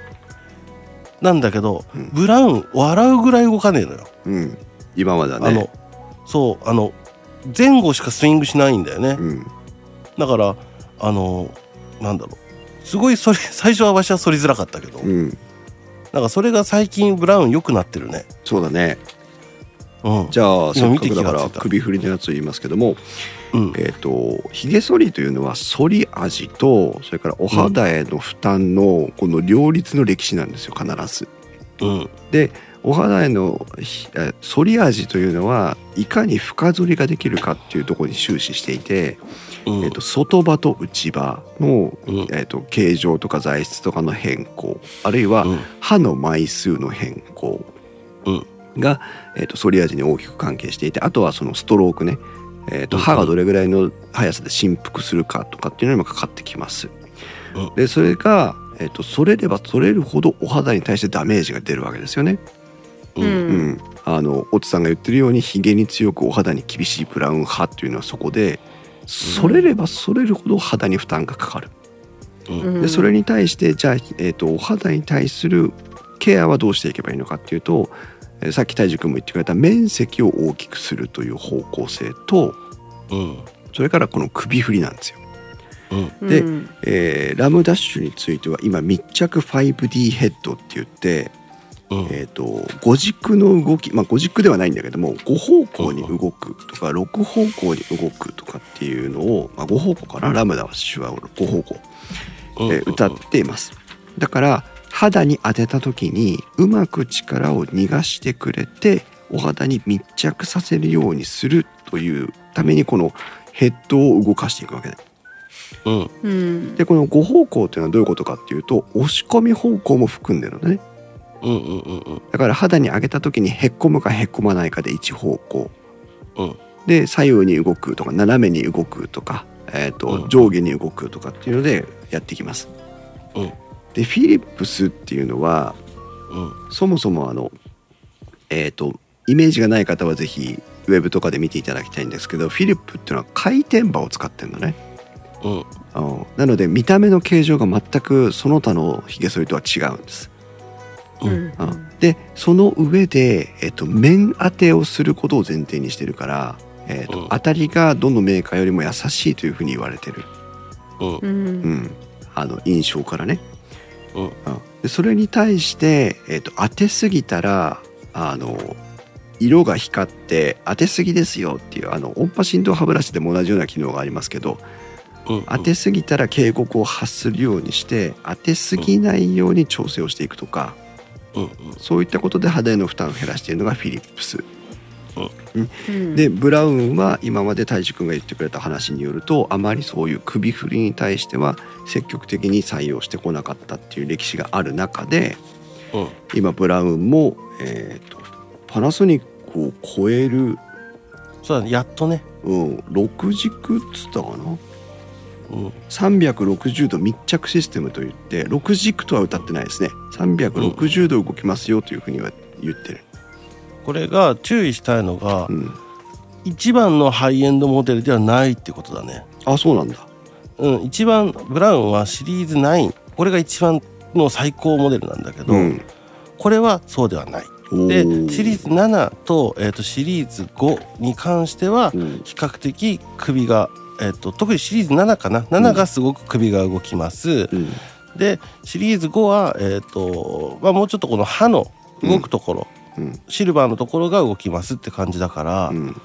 なんだけど、うん。ブラウン笑うぐらい動かねえのよ、うん。今まではね。あのそうあの前後しかスイングしないんだよね、うん。だからあのなんだろう。すごいそれ 最初はわしは反りづらかったけど、うん。なんかそれが最近ブラウン良くなってるね。そうだね。うん。じゃあせっかくだから首振りのやつを言いますけどもうん。えっ、とひげ剃りというのは剃り味とそれからお肌への負担のこの両立の歴史なんですよ必ず。うんお肌へのひえ剃り味というのはいかに深剃りができるかっていうところに終始していて、うん。えっと外場と内場の、うん。えっと形状とか材質とかの変更あるいはうん。歯の枚数の変更うん。が、えっと反り味に大きく関係していてあとはそのストロークね、えっとうん。歯がどれぐらいの速さで振幅するかとかっていうのにもかかってきます。うん。でそれが、えっと反れれば反れるほどお肌に対してダメージが出るわけですよね。うん。うん、あのオツさんが言ってるようにひげに強くお肌に厳しいブラウン派っていうのはそこで反れれば反れるほど肌に負担がかかる。うん。でそれに対してじゃあ、えー、とお肌に対するケアはどうしていけばいいのかっていうと、えーさっき泰治君も言ってくれた面積を大きくするという方向性とうん。それからこの首振りなんですよ。うん。でうん。えーラムダッシュについては今密着 5D ヘッドって言って、うん。えー、と5軸の動きまあ5軸ではないんだけども5方向に動くとか6方向に動くとかっていうのを、まあ、5方向かな？ラムダッシュは5方向、うん。えー歌っています。だから肌に当てた時にうまく力を逃がしてくれてお肌に密着させるようにするというためにこのヘッドを動かしていくわけだうん。うん。でこの5方向っていうのはどういうことかっていうと押し込み方向も含んでるのねうんうんうんうん。だから肌に上げた時にへっこむかへっこまないかで一方向。うん。で左右に動くとか斜めに動くとか、えーとうん。上下に動くとかっていうのでやっていきます。うん。でフィリップスっていうのはうん。そもそもあのえっ、とイメージがない方はぜひウェブとかで見ていただきたいんですけどフィリップっていうのは回転刃を使ってるのね。うん。うんなので見た目の形状が全くその他のひげ剃りとは違うんです。うん。うん。でその上で、えっと、面当てをすることを前提にしてるから、えっとうん。当たりがどのメーカーよりも優しいというふうに言われてる、うん。あの印象からね。うん。うん。でそれに対して、えっと当てすぎたらあの色が光って当てすぎですよっていうあの音波振動歯ブラシでも同じような機能がありますけどうん。当てすぎたら警告を発するようにして当てすぎないように調整をしていくとか。うんそういったことで肌への負担を減らしているのがフィリップス。うん。でブラウンは今まで大志くんが言ってくれた話によるとあまりそういう首振りに対しては積極的に採用してこなかったっていう歴史がある中でうん。今ブラウンも、えー、とパナソニックを超える、そうだね。やっとね。うん、6軸っつったかな？うん360度密着システムといって6軸とは歌ってないですね。360度動きますよというふうには言ってる。これが注意したいのがうん、一番のハイエンドモデルではないってことだね。あそうなんだ。うん一番ブラウンはシリーズ9これが一番の最高モデルなんだけど、うん。これはそうではない。おでー。シリーズ7と,、えー、とシリーズ5に関してはうん。比較的首が、えー、と特にシリーズ7かな？7がすごく首が動きます、うん。でシリーズ5は、えーとまあ、もうちょっとこの刃の動くところ、うん。シルバーのところが動きますって感じだから、うん。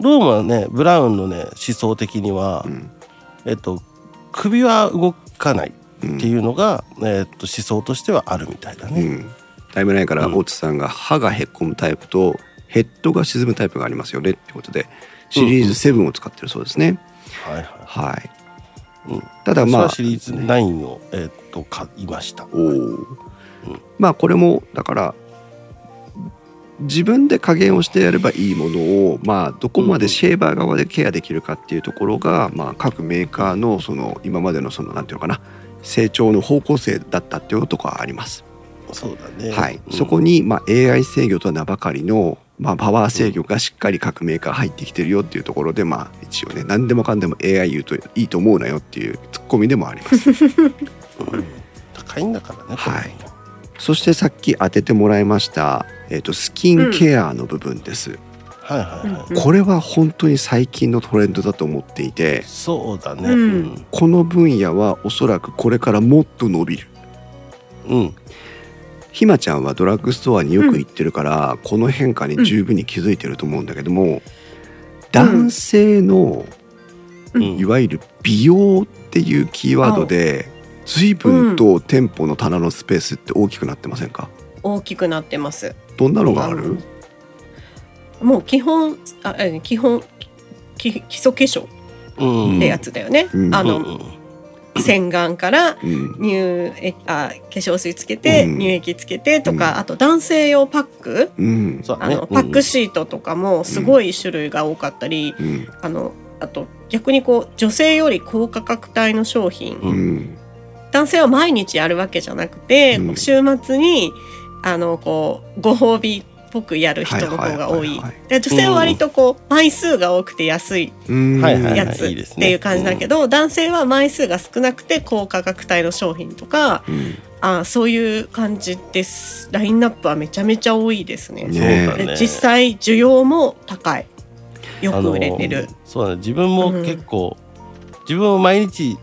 どうもねブラウンのね思想的には、うん。えっと首は動かないうん。っていうのが、えっと思想としてはあるみたいだね。うん。だいぶ前からうん。大津さんが歯がへっこむタイプとヘッドが沈むタイプがありますよねってことでシリーズ7を使ってるそうですね。はいはい。はい。うんただまあシリーズ9を、えっと買いました。おーまあこれもだから自分で加減をしてやればいいものをまあどこまでシェーバー側でケアできるかっていうところが、まあ各メーカーのその今までのそのなんていうのかな成長の方向性だったっていうところはあります。そうだね。はい、うんそこに、まあ、AI 制御とは名ばかりの、まあ、パワー制御がしっかり各メーカー入ってきてるよっていうところで、まあ、一応ね何でもかんでも AI 言うといいと思うなよっていうツッコミでもあります。うん。高いんだからね。はい。そしてさっき当ててもらいました、えー、とスキンケアの部分です、はいはいはい、うんこれは本当に最近のトレンドだと思っていてそうだね。うん。この分野はおそらくこれからもっと伸びる。うん、うんひまちゃんはドラッグストアによく行ってるから、この変化に十分に気づいてると思うんだけども、男性のうんいわゆる美容っていうキーワードで随分と店舗の棚のスペースって大きくなってませんか？大きくなってます。どんなのがある？のもう基本あえ基本き基礎化粧うんってやつだよね。うん。うん。あの洗顔からうん。乳液あ化粧水つけて、うん。乳液つけてとか、うん。あと男性用パックうん。あのパックシートとかもすごい種類が多かったり、うん。あのあと逆にこう女性より高価格帯の商品、うん。うん男性は毎日やるわけじゃなくて、うん。週末にあのこうご褒美っぽくやる人の方が多い。女性は割とこう枚数が多くて安いやつっていう感じだけど、男性は枚数が少なくて高価格帯の商品とかうん。あそういう感じです。ラインナップはめちゃめちゃ多いですね。ね実際需要も高い。よく売れてる。そうだね。自分も結構、自分も毎日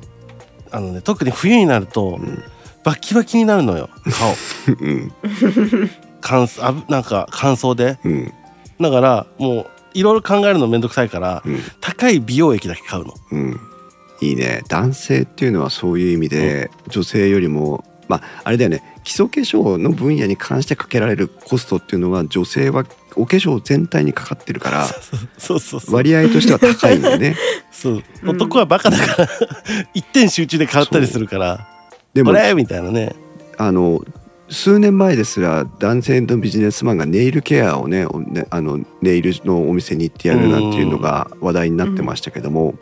あのね特に冬になるとうん。バキバキになるのよ顔。うん乾燥あぶなんか乾燥で。うん。だからもういろいろ考えるのめんどくさいからうん。高い美容液だけ買うの。うん。いいね。男性っていうのはそういう意味で、女性よりもまああれだよね。基礎化粧の分野に関してかけられるコストっていうのは女性はお化粧全体にかかってるから そうそうそう割合としては高いんだよね。そう。うん男はバカだから 一点集中で買ったりするから。でもこれみたいなね。あの数年前ですら男性のビジネスマンがネイルケアをねあのネイルのお店に行ってやるなんていうのが話題になってましたけども、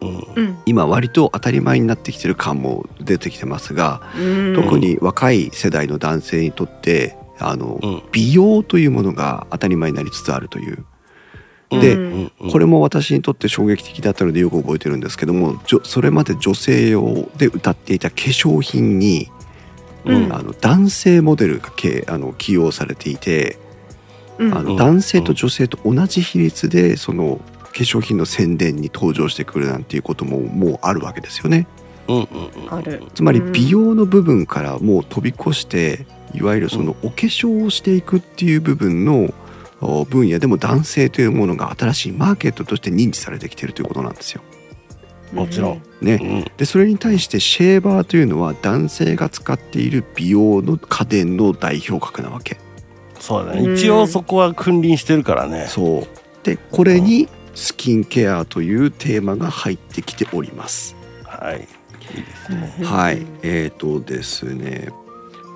うん。うん。今割と当たり前になってきてる感も出てきてますが、うん。特に若い世代の男性にとってあの、うん。美容というものが当たり前になりつつあるという。でこれも私にとって衝撃的だったのでよく覚えてるんですけどもそれまで女性用で歌っていた化粧品に、うん。あの男性モデルがけあの起用されていて、うん。あのうん。男性と女性と同じ比率でその化粧品の宣伝に登場してくるなんていうことももうあるわけですよね。うんうんうん。ある。つまりうん。美容の部分からもう飛び越していわゆるそのお化粧をしていくっていう部分のお分野でも男性というものが新しいマーケットとして認知されてきてるということなんですよ。もちろん。ね、うん。でそれに対してシェーバーというのは男性が使っている美容の家電の代表格なわけ。そうだうん。ね一応そこは君臨してるからね。そう。でこれにスキンケアというテーマが入ってきております。はい。いいですね。うん。はい、えーとですね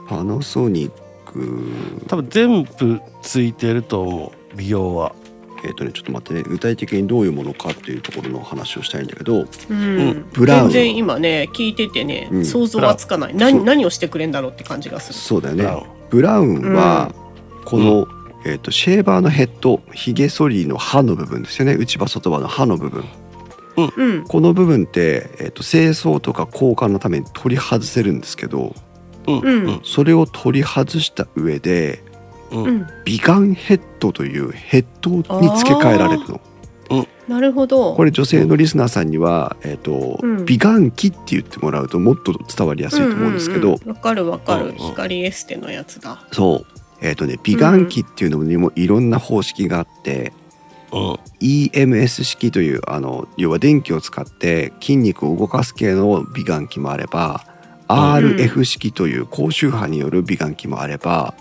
パナソニック多分全部ついてると思う。美容はえーとねちょっと待ってね具体的にどういうものかっていうところの話をしたいんだけどうん。ブラウン。全然今ね聞いててね、うん。想像はつかない。何何をしてくれんだろうって感じがする。そうだよね。ブラウン。はこの、えー、とシェーバーのヘッドひげ剃りの刃の部分ですよね。内刃外刃の刃の部分。うん。この部分って、えー、と清掃とか交換のために取り外せるんですけどンうん。うん。それを取り外した上でうんうん美顔ヘッドというヘッドに付け替えられるの。なるほど。これ女性のリスナーさんには、えーとうん。美顔器って言ってもらうともっと伝わりやすいと思うんですけど、わ、うんうん。かるわかる、うんうん。光エステのやつだ。そう。えっ、とね美顔器っていうのにもいろんな方式があって、うん。EMS 式というあの要は電気を使って筋肉を動かす系の美顔器もあれば、RF 式という高周波による美顔器もあれば、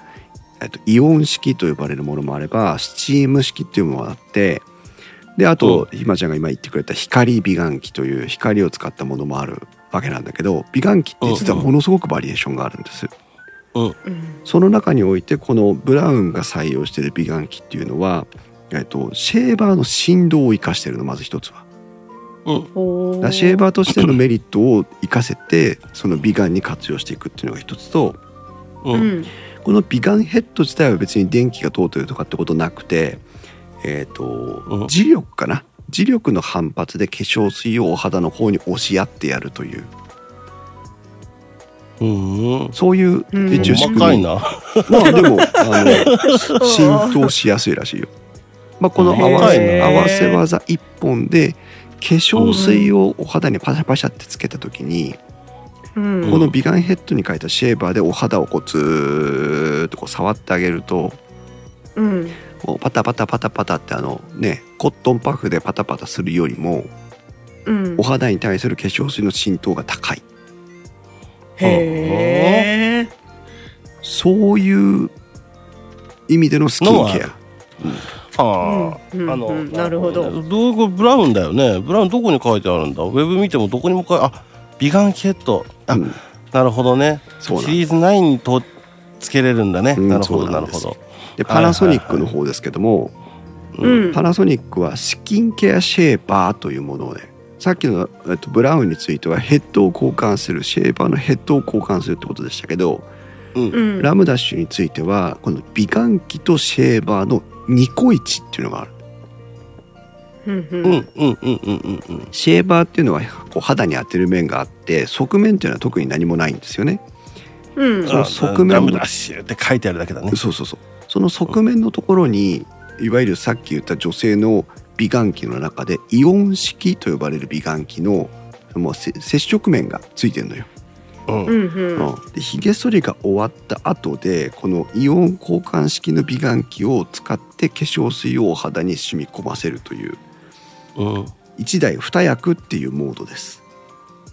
えっと、イオン式と呼ばれるものもあればスチーム式っていうものがあってであと、ひまちゃんが今言ってくれた光美顔器という光を使ったものもあるわけなんだけど美顔器って実はものすごくバリエーションがあるんです。うん。その中においてこのブラウンが採用している美顔器っていうのは、えっと、シェーバーの振動を生かしているのまず一つは。うん。ほだシェーバーとしてのメリットを生かせてその美顔に活用していくっていうのが一つとううんんこの美顔ヘッド自体は別に電気が通ってるとかってことなくて、えっとうん。磁力かな？磁力の反発で化粧水をお肌の方に押し合ってやるという。うんそういううん。一応仕組み。まあでもあの浸透しやすいらしいよ。まあ、この合わせ合わせ技一本で化粧水をお肌にパシャパシャってつけた時に、うんこの美顔ヘッドに書いたシェーバーでお肌をこうずーっとこう触ってあげるとうん。こうパタパタパタパタってあのねコットンパフでパタパタするよりもうん。お肌に対する化粧水の浸透が高い。へえそういう意味でのスキンケア。はあ、うん。うん。あの、うん。なるほど。ねどうこれブラウンだよね。ブラウンどこに書いてあるんだ？ウェブ見てもどこにも書いあ美顔ヘッドあ、うん。なるほどね。そうなんシリーズ9にとつけれるんだね、うんなるほどなんるほど。でパナソニックの方ですけども、うん。パナソニックはスキンケアシェーバーというものをねさっきの、えっと、ブラウンについてはヘッドを交換するシェーバーのヘッドを交換するってことでしたけど、うん。ラムダッシュについてはこの美顔器とシェーバーのニコイチっていうのがあるうんうんうんうんうんうんシェーバーっていうのはこう肌に当てる面があって側面っていうのは特に何もないんですよねうんその側面ラムダッシュって書いてあるだけだねそうそうそうその側面のところにいわゆるさっき言った女性の美顔器の中でイオン式と呼ばれる美顔器のもう接触面がついてるのよ。うんうんうんうんで髭剃りが終わった後でこのイオン交換式の美顔器を使って化粧水をお肌に染み込ませるといううん。一台二役っていうモードです。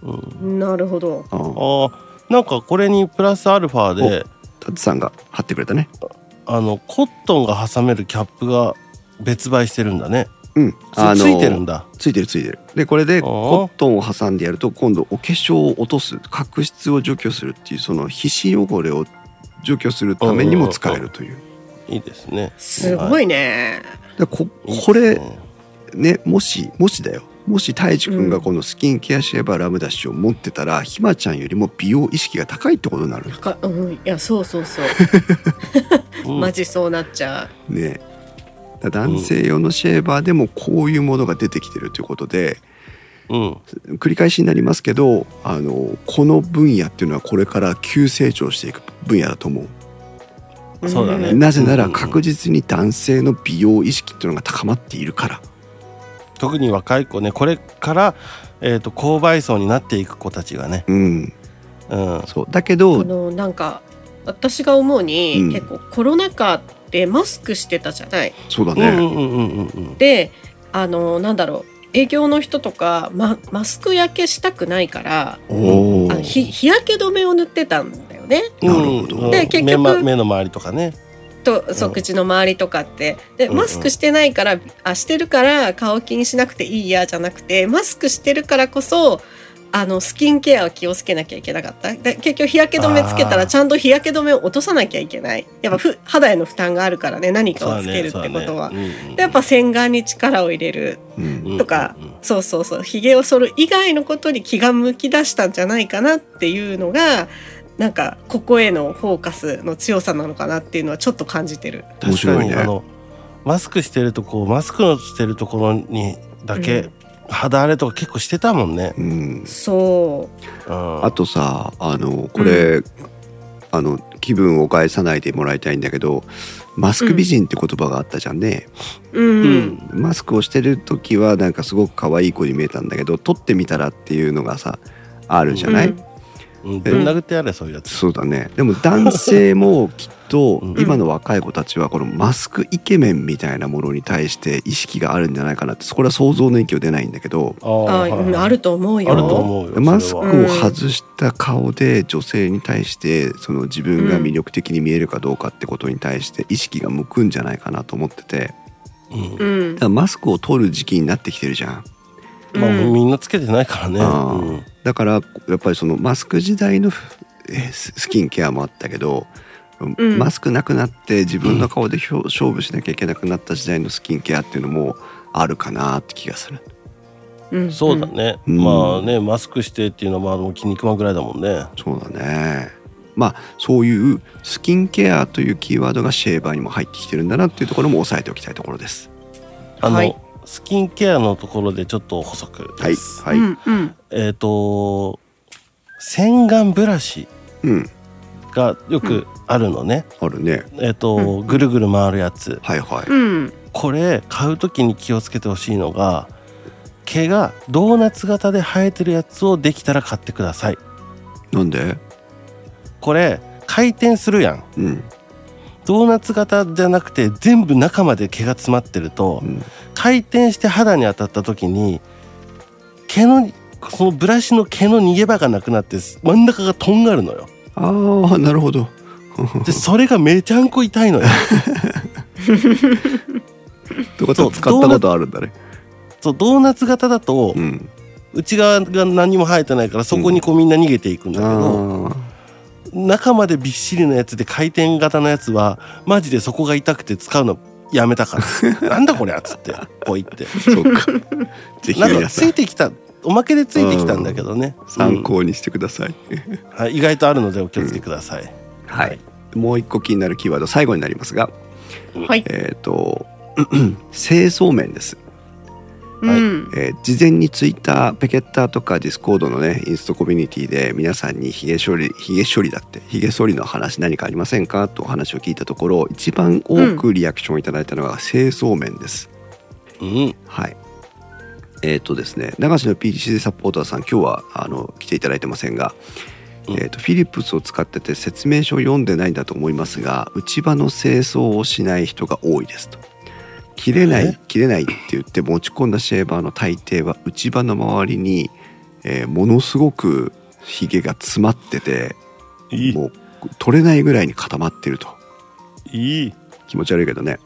うん。なるほど。うん。あーなんかこれにプラスアルファでタツさんが貼ってくれたね。あのコットンが挟めるキャップが別売してるんだね。うん、つついてるんだ。ついてるついてる。でこれでコットンを挟んでやると今度お化粧を落とす角質を除去するっていうその皮脂汚れを除去するためにも使えるという。いいですね。すごいね。でここれねねもしもしだよ。もし太一くん。がこのスキンケアシェーバーラムダッシュを持ってたらひまちゃんよりも美容意識が高いってことになるかうんいやそうそうそう。う ん マジそうなっちゃね。だから男性用のシェーバーでもこういうものが出てきてるということでうん。繰り返しになりますけどあのこの分野っていうのはこれから急成長していく分野だと思う。うそうだね。なぜなら確実に男性の美容意識っていうのが高まっているから特に若い子ねこれから、えー、と購買層になっていく子たちがね、うん。うん、そう。だけあどのなんか私が思うに、うん。結構コロナ禍ってマスクしてたじゃない？そうだね、うんうんうんうんうん。であのなんだろう営業の人とか、ま、マスク焼けしたくないからおおあの日日焼け止めを塗ってたんだよね。なるほど。うんで結局目ま目の周りとかねとそう口の周りとかって。でうんうん。マスクしてないから、あしてるから顔気にしなくていいやじゃなくてマスクしてるからこそあのスキンケアを気をつけなきゃいけなかった。で結局日焼け止めつけたらちゃんと日焼け止めを落とさなきゃいけない。やっぱふ肌への負担があるからね何かをつけるってことは、でやっぱ洗顔に力を入れる。うんとかそうそうそう。ひげを剃る以外のことに気が向き出したんじゃないかなっていうのがなんかここへのフォーカスの強さなのかなっていうのはちょっと感じてる。面確白いね。かにあのマスクしてるとこうマスクのしてるところにだけ、うん。肌荒れとか結構してたもんね、うん。そう。ん、あとさあのこれ、あの気分を害さないでもらいたいんだけどマスク美人って言葉があったじゃんね、う。うん。うん。マスクをしてる時はなんかすごく可愛い子に見えたんだけど撮ってみたらっていうのがさあるじゃない、うんうん、ぶん殴ってやれそういうやつ。そうだね。でも男性も きっとうん。今の若い子たちはこのマスクイケメンみたいなものに対して意識があるんじゃないかなってそこは想像の域を出ないんだけどああ、ると思うよ。あると思うよマスクを外した顔で女性に対してその自分が魅力的に見えるかどうかってことに対して意識が向くんじゃないかなと思ってて。うん。うんだか。らマスクを取る時期になってきてるじゃん。まあ、うん。みんなつけてないからね、うんだからやっぱりそのマスク時代のえススキンケアもあったけど、んマスクなくなって自分の顔でひょ勝負しなきゃいけなくなった時代のスキンケアっていうのもあるかなって気がする。うんそうだ。ね、うんまあねマスクしてっていうのはまあもう筋肉マンぐらいだもんねそうだね。まあそういうスキンケアというキーワードがシェーバーにも入ってきてるんだなっていうところも押さえておきたいところです。あの、はいスキンケアのところでちょっと補足はい。です、はい。うんうん。えっ、と洗顔ブラシうん。がよくあるのね、あるね。えっ、と、うん。ぐるぐる回るやつ。はいはい。うん。これ買う時に気をつけてほしいのが毛がドーナツ型で生えてるやつをできたら買ってください。なんで？これ回転するやん。うんドーナツ型じゃなくて全部中まで毛が詰まってるとうん。回転して肌に当たった時に毛のそのブラシの毛の逃げ場がなくなって真ん中がとんがるのよ。ああなるほど。でそれがめちゃんこ痛いのよ。とそうは使ったことあるんだね。そうドーナツ型だとうん。内側が何も生えてないからそこにこうみんな逃げていくんだけど、あ中までびっしりのやつで回転型のやつはマジでそこが痛くて使うのやめたから。なんだこりゃっつってポイって。あそうか。ぜ ひなんかついてきたおまけでついてきたんだけどね、参考にしてください、うん。はい、意外とあるのでお気をつけください、はい。もう一個気になるキーワード最後になりますが。はい。えっ、と 清掃面ですはい。うんえー事前にツイッターペケッターとかディスコードのねインストコミュニティで皆さんにヒゲ処理ヒゲ処理だってヒゲ剃りの話何かありませんかとお話を聞いたところ一番多くリアクションをいただいたのが清掃面です、うん。はい。えっ、とですね流しの PDC サポーターさん今日はあの来ていただいてませんが、うん。えー、とフィリップスを使ってて説明書を読んでないんだと思いますが内場の清掃をしない人が多いですと切れなえ？い切れないって言って持ち込んだシェーバーの大抵は内場の周りに、えーものすごくひげが詰まってていい。もう取れないぐらいに固まってると。いい、気持ち悪いけどね。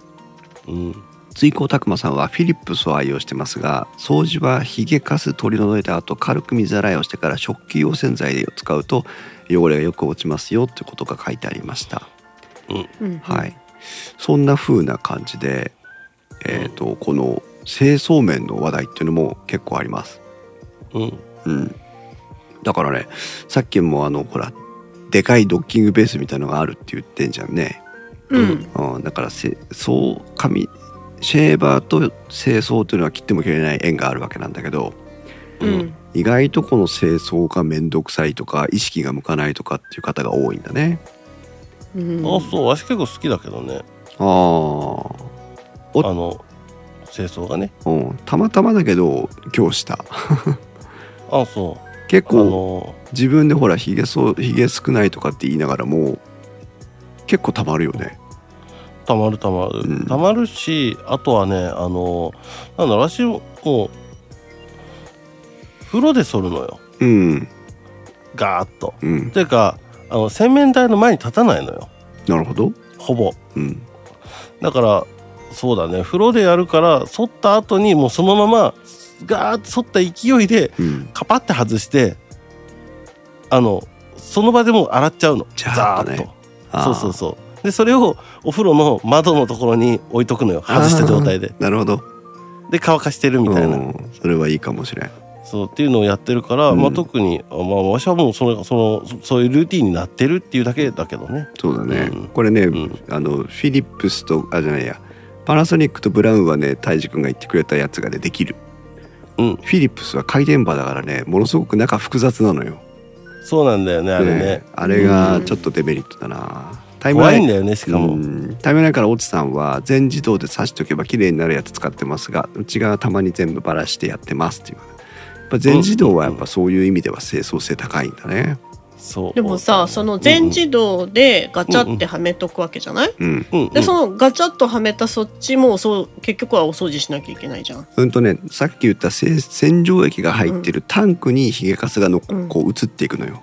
うん、追光拓磨さんはフィリップスを愛用してますが掃除はひげかす取り除いた後軽く水洗いをしてから食器用洗剤を使うと汚れがよく落ちますよってことが書いてありました、うん。はい。そんな風な感じでえっ、とこの清掃面の話題っていうのも結構あります。うん。うん。だからねさっきもあのほらでかいドッキングベースみたいのがあるって言ってんじゃんね。うん。うん、だからせそう髪シェーバーと清掃というのは切っても切れない縁があるわけなんだけどうん。意外とこの清掃が面倒くさいとか意識が向かないとかっていう方が多いんだね。うん。あそう。わし結構好きだけどね。あおあの清掃がね。あ、うん、たまたまだけど今日した。あそう。あ結構の自分でほらひげそうひげ少ないとかって言いながらも結構たまるよね。たまるたまる、うん。たまるしあとはねあのなんだろうわしもう風呂で剃るのよ。うん。ガーッと。うん。ていうかあの洗面台の前に立たないのよ。なるほど。ほぼ。うん。だからそうだね。風呂でやるから剃った後にもうそのままガーッと剃った勢いでうん。カパッて外してあのその場でもう洗っちゃうの。ジャーッと。ねザー。そうそうそう。でそれをお風呂の窓のところに置いとくのよ。外した状態で。なるほど。で乾かしてるみたいな、うん。それはいいかもしれん。そうっていうのをやってるから、うん。まあ、特にあまあわしはもうそれそのそそういうルーティンになってるっていうだけだけどね。そうだね、うん。これね、ん。あのフィリップスとあじゃないやパナソニックとブラウンはね泰治君が言ってくれたやつがねできる。うん。フィリップスは回転場だからねものすごく中複雑なのよ。そうなんだよねあれね。ねあれがちょっとデメリットだな、タイムライン怖いんだよねしかも、うん。タイムラインから落ちさんは全自動で刺しておけば綺麗になるやつ使ってますがうちがたまに全部バラしてやってますっていう。やっぱ全自動はやっぱそういう意味では清掃性高いんだねそう。でもさその全自動でガチャってはめとくわけじゃない、うん。うん。うん。でそのガチャッとはめたそっちもそう結局はお掃除しなきゃいけないじゃん。うんとねさっき言ったせ洗浄液が入ってるタンクにヒゲカスがのうんこう移っていくのよ、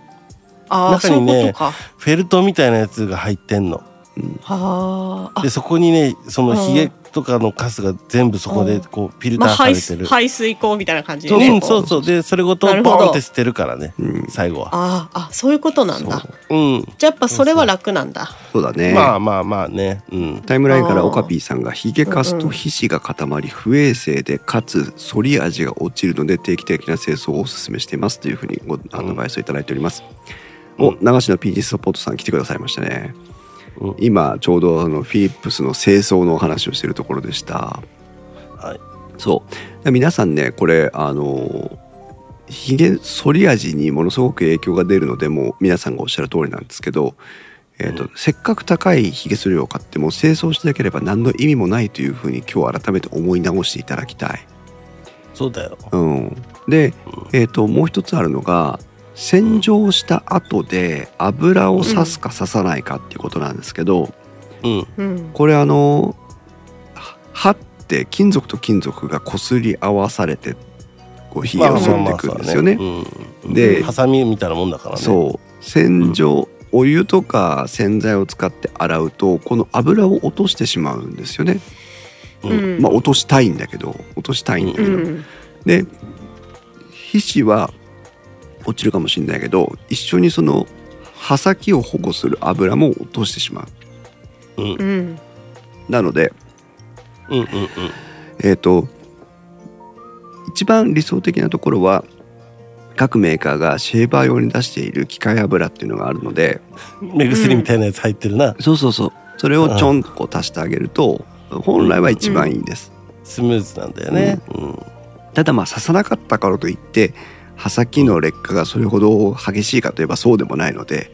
ああ、そう中にね。フェルトみたいなやつが入ってんの。うん。はあ。あ。でそこにねそのヒゲとかのカスが全部そこでこうフィルターされてる、排水口みたいな感じでうね。んそう。そう。でそれごとボンって捨てるからねうん。最後は。ああ、あ、そういうことなんだ。う。ん。じゃあやっぱそれは楽なんだ。そうだね、まあまあまあね。うん。タイムラインからオカピーさんがヒゲカスと皮脂が固まり不衛生でかつ反り味が落ちるので定期的な清掃をお勧めしていますというふうにごアドバイスをいただいております、おうん流しの PG サポートさん来てくださいましたね、うん今ちょうどあのフィリップスの清掃のお話をしているところでした。はい。そう。で皆さんねこれあのひげ剃り味にものすごく影響が出るのでもう皆さんがおっしゃる通りなんですけど、えーとうんせっかく高いひげ剃りを買っても清掃しなければ何の意味もないというふうに今日改めて思い直していただきたい。そうだよ。うん、で、えー、ともう一つあるのが洗浄した後で油を刺すか刺さないかっていうことなんですけど、うん。うんこれあのは刃って金属と金属が擦り合わされてこうひげを剃っていくんですよね。うんでハサミみたいなもんだからね。そう洗浄、お湯とか洗剤を使って洗うとこの油を落としてしまうんですよね。う。うんんまあ落としたいんだけど落としたいんだけど、うんで皮脂は落ちるかもしれないけど一緒にその刃先を保護する油も落としてしまう。うん。うんなのでうん。うん。えっ、と一番理想的なところは各メーカーがシェーバー用に出している機械油っていうのがあるのでうん。目薬みたいなやつ入ってるな。そうそうそうそれをちょんとこう足してあげると本来は一番いいんです、スムーズなんだよね。うん。ただまあ刺さなかったからといって刃先の劣化がそれほど激しいかといえばそうでもないので、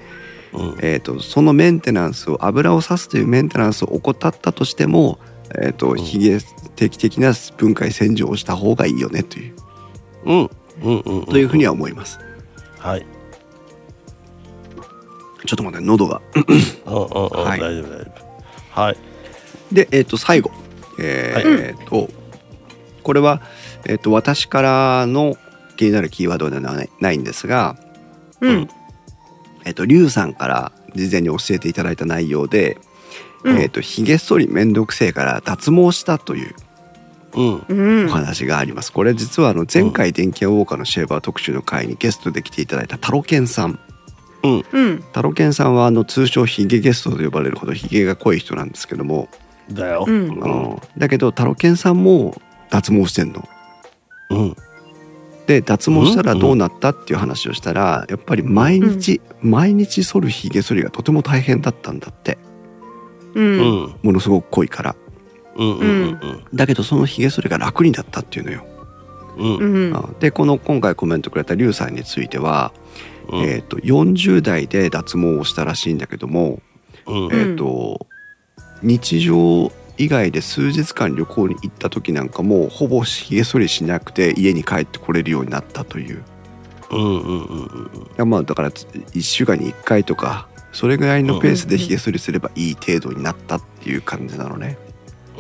うん。えー、とそのメンテナンスを油を刺すというメンテナンスを怠ったとしても、えー、とんひげ定期的な分解洗浄をした方がいいよねといううん。うん。うん。というふうには思います。はい。ちょっと待って喉が。うん。うん。うん。はい大丈夫、大丈夫。はい。で、えっ、と、最後。えっ、と、これは、えっ、と、私からの気になるキーワードではないないんですが、うんえっ、と、リュウさんから事前に教えていただいた内容で、うんえっ、と、ひげ剃りめんどくせえから脱毛したといううん。うんお話があります。これ実はあの前回電気屋ウォーカーのシェーバー特集の回にゲストで来ていただいたタロケンさん。うん。うんタロケンさんはあの通称ヒゲゲストと呼ばれるほどヒゲが濃い人なんですけども、だよ。うんうんだけどタロケンさんも脱毛してんの。うん。で脱毛したらどうなったっていう話をしたらやっぱり毎日、毎日剃るひげ剃りがとても大変だったんだってううんん。ものすごく濃いからうん。うん。だけどそのひげ剃りが楽になったっていうのよ、うん。でこの今回コメントくれたリュウさんについては、うん。えー、と40代で脱毛をしたらしいんだけども、うんえー、と日常以外で数日間旅行に行った時なんかもほぼひげ剃りしなくて家に帰ってこれるようになったといううん。うん。うん。いやまあだから1週間に1回とかそれぐらいのペースでひげ剃りすればいい程度になったっていう感じなのね。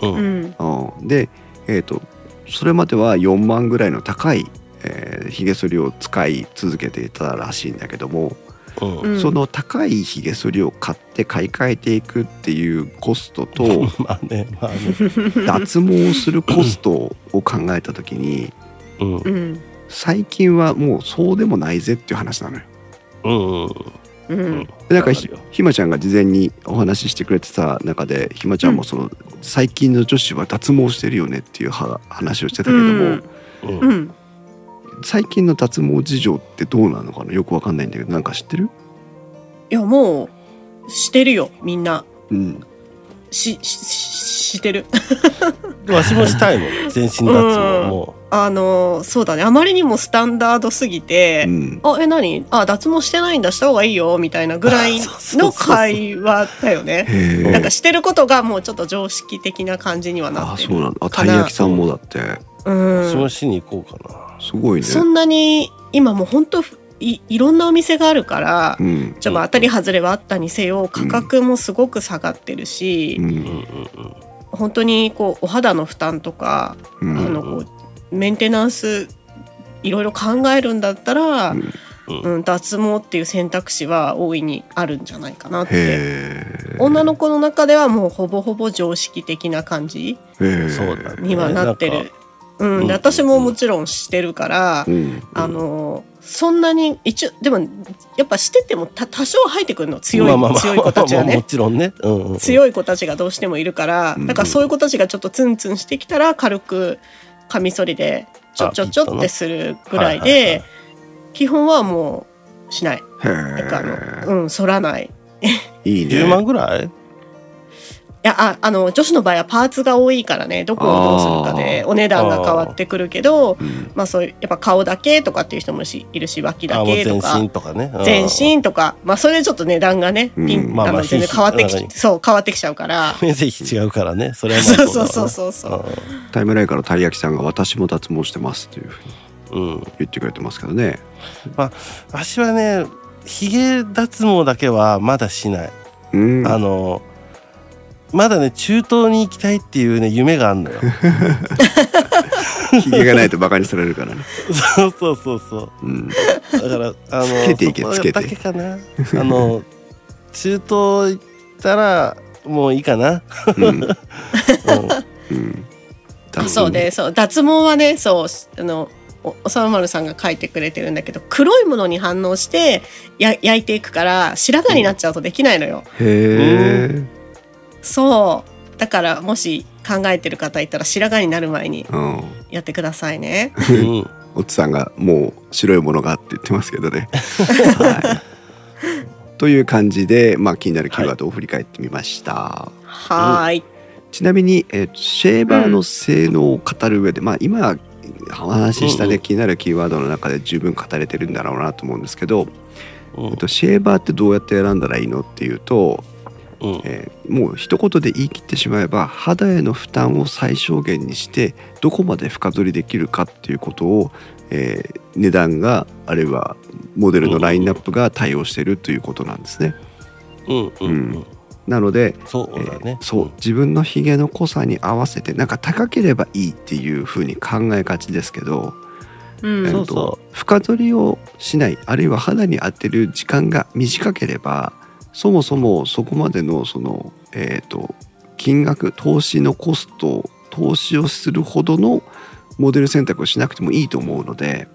う。うんんうん、で、えー、とそれまでは4万ぐらいの高い、えー、ひげ剃りを使い続けていたらしいんだけども、うん。うんその高いひげ剃りを買って買い替えていくっていうコストと まあね。まあね。脱毛するコストを考えた時にうん。うん最近はもうそうでもないぜっていう話なのよ。うん。うんでなんかひひまちゃんが事前にお話ししてくれてた中でひまちゃんもその、最近の女子は脱毛してるよねっていうは話をしてたけども、う。ん最近の脱毛事情ってどうなのかな？よくわかんないんだけどなんか知ってる？いやもうしてるよみんな。うん。ししししてる。わしもしたいもん。全身脱毛も。あのそうだね。あまりにもスタンダードすぎて、うん。あえ何？あ脱毛してないんだした方がいいよみたいなぐらいあそうそうそう。の会話だよね。なんかしてることがもうちょっと常識的な感じにはなあってるそうなんだ。たい焼きさんもだって。うう。わしもんしに行こうかな。すごいね。そんなに今もう本当いいろんなお店があるから、うん。ちょっと当たり外れはあったにせよ価格もすごく下がってるし、うん。本当にこうお肌の負担とか、うん。あのこうメンテナンスいろいろ考えるんだったら、ううん。ん。うん、脱毛っていう選択肢は大いにあるんじゃないかなって。女の子の中ではもうほぼほぼ常識的な感じへえ。そうだね。にはなってる。うん、うん。で私ももちろんしてるから、うん。あのそんなに一応でもやっぱしててもた多少生えてくるの強い,、まあまあまあ。強い子たちはまあ もねちろんね。うんうん。強い子たちがどうしてもいるからうんだからそういう子たちがちょっとツンツンしてきたら軽くカミソリでちょちょちょってするぐらいはいはいはで基本はもうしない。へなんかあえのうん反らない。いいね。10万ぐらい？やああの女子の場合はパーツが多いからねどこをどうするかでお値段が変わってくるけどうんまあそういうやっぱ顔だけとかっていう人もしいるし脇だけとか身とかね。うん全身とかまあそれでちょっと値段がねピン、うんまあ全然変わってひひきそう変わってきちゃうから。面積違うからね。それはまあそうそうそうそうそう。タイムラインからたい焼きさんが私も脱毛してますというふうにうん。うん。言ってくれてますけどね。わしはね、ヒゲ脱毛だけはまだしない。うん。あの、まだね、中東に行きたいっていうね、夢があるのよ。ひげがないとバカにされるからね。そうそうそうそう。うん。だから、あの、つけていけつけてだけかな。あの、中東行ったら、もういいかな。うん。うんうん。あそうでそう脱毛はねそうあのおおさまるさんが書いてくれてるんだけど黒いものに反応してや焼いていくから白髪になっちゃうとできないのよ。へえ。そうだからもし考えてる方いたら白髪になる前にうん。やってくださいね。う んおっさんがもう白いものがって言ってますけどね。はい。という感じで、まあ、気になるキーワードを振り返ってみました。はーい。ちなみに、えーとシェーバーの性能を語る上で、まあ今お話ししたね、うんうん気になるキーワードの中で十分語れてるんだろうなと思うんですけど、うんえっとシェーバーってどうやって選んだらいいのっていうと、うん。えーもう一言で言い切ってしまえば肌への負担を最小限にしてどこまで深取りできるかっていうことを、えー値段があるいはモデルのラインナップが対応しているということなんですね。うんうんうん。なので、そうだね。えー。そう自分のひげの濃さに合わせてなんか高ければいいっていう風に考えがちですけど、うん。えーとそうそ深取りをしないあるいは肌に当てる時間が短ければそもそもそこまでのその、えー、と金額投資のコスト投資をするほどのモデル選択をしなくてもいいと思うので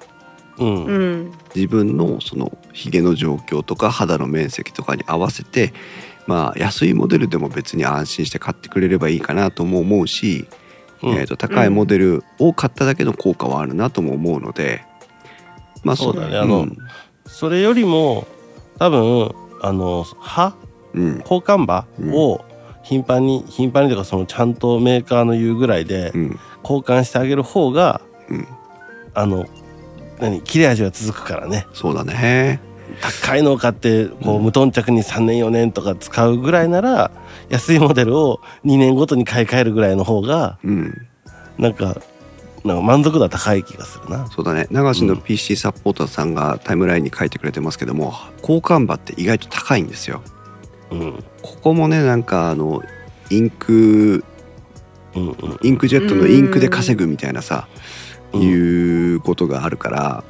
うん。う。ん自分のそのひげの状況とか肌の面積とかに合わせてまあ安いモデルでも別に安心して買ってくれればいいかなとも思うし、うん。えー、と高いモデルを買っただけの効果はあるなとも思うのでまあそうだね。あのうん。それよりも多分あの歯？うん。交換歯？を頻繁に頻繁にというかそのちゃんとメーカーの言うぐらいでうん。交換してあげる方がうん。あの何？切れ味が続くからね。そうだね。高いのを買ってこううん。無頓着に3年4年とか使うぐらいなら安いモデルを2年ごとに買い替えるぐらいの方がうん。なんかなんか満足度は高い気がするな。そうだね。流しのうん。PC サポーターさんがタイムラインに書いてくれてますけども交換場って意外と高いんですよ。うん。ここもねなんかあのインクうんうんインクジェットのインクで稼ぐみたいなさ、うん。いうことがあるから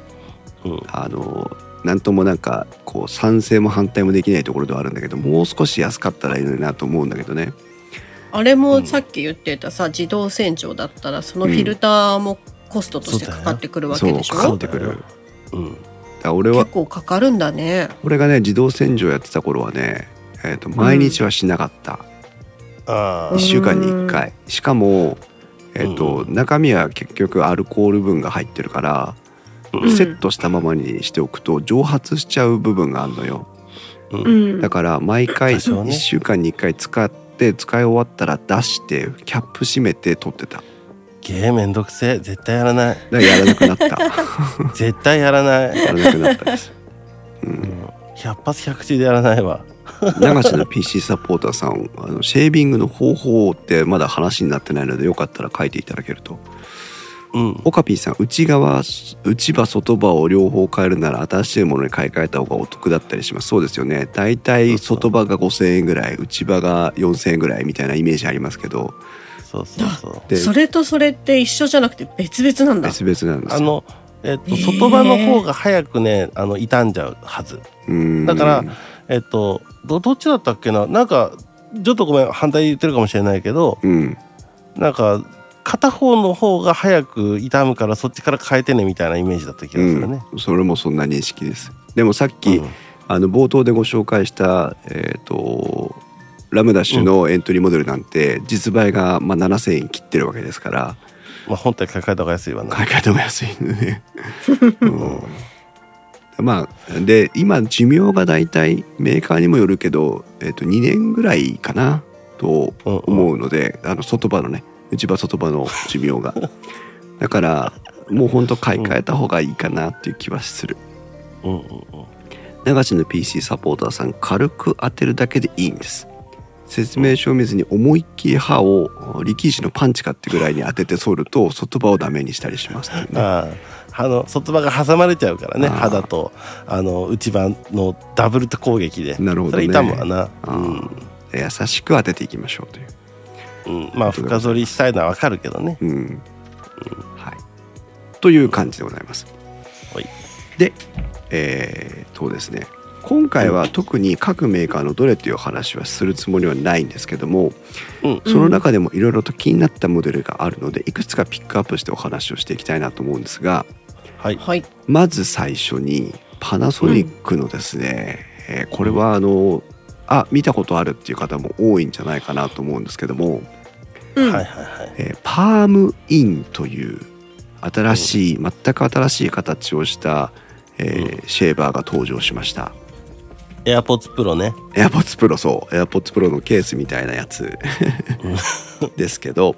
うん。あのなんともなんかこう賛成も反対もできないところではあるんだけどもう少し安かったらいいのになと思うんだけどねあれもさっき言ってたさ自動洗浄だったらそのフィルターもコストとしてかかってくるわけでしそうょ、かかってくる。うん。ら俺は結構かかるんだね。俺がね自動洗浄やってた頃はね、えー、と毎日はしなかった、あ1週間に1回。しかも、えーとうん。中身は結局アルコール分が入ってるから、あうん。セットしたままにしておくと蒸発しちゃう部分があるのよ。うん。うん。だから毎回多少ね。1週間に1回使って使い終わったら出してキャップ閉めて取ってた。だかゲーめんどくせえ。絶対やらない。らやらなくなった。絶対やらない、やらなくなったです、う、うん。ん、100発100中でやらないわ。流しの PC サポーターさんあのシェービングの方法ってまだ話になってないのでよかったら書いていただけるとうん。オカピーさん内側内歯外歯を両方変えるなら新しいものに買い替えた方がお得だったりします。そうですよね。だいたい外歯が5,000円ぐらい内歯が4,000円ぐらいみたいなイメージありますけど。そうそうそう。でそれとそれって一緒じゃなくて別々なんだ。別々なんですよ。あのえっと外歯の方が早くねあの傷んじゃうはず。うん。だからえっとどどっちだったっけな？なんかちょっとごめん反対言ってるかもしれないけどうん。なんか片方の方が早く傷むからそっちから変えてねみたいなイメージだった気がするね。うん、それもそんな認識です。でもさっき、うん。あの冒頭でご紹介したえっ、とラムダッシュのエントリーモデルなんて実売がまあ7,000円切ってるわけですから。まあ本体買い替えた方が安いわな。買い替えても安いんでね、うん。まあで今寿命がだいたいメーカーにもよるけど、えー、と2年ぐらいかなとうんうん。思うので、あの外場のね内場外場の寿命が。だからもうほんと買い替えた方がいいかなっていう気はする。うんうんうん。流しの PC サポーターさん軽く当てるだけでいいんです。説明書を見ずに思いっきり刃を力士のパンチかってぐらいに当てて反ると外場をダメにしたりしますね。ああ。あの外場が挟まれちゃうからねあー肌とあの内場のダブル攻撃で。なるほどね。それ痛むわな、あー優しく当てていきましょうといううん。うん、まあ深剃りしたいのはわかるけどね。うん、はい。という感じでございます。はい。で、えー、とですね、今回は特に各メーカーのどれという話はするつもりはないんですけども、うん。その中でもいろいろと気になったモデルがあるので、いくつかピックアップしてお話をしていきたいなと思うんですが、はい。はい。まず最初にパナソニックのですね、えーこれはあの、あ見たことあるっていう方も多いんじゃないかなと思うんですけども、うん。はいはいはい。えーパームインという新しい、全く新しい形をした、えーシェーバーが登場しました。エアポッツプロね。AirPods Pro そう。AirPods Pro のケースみたいなやつ。ですけど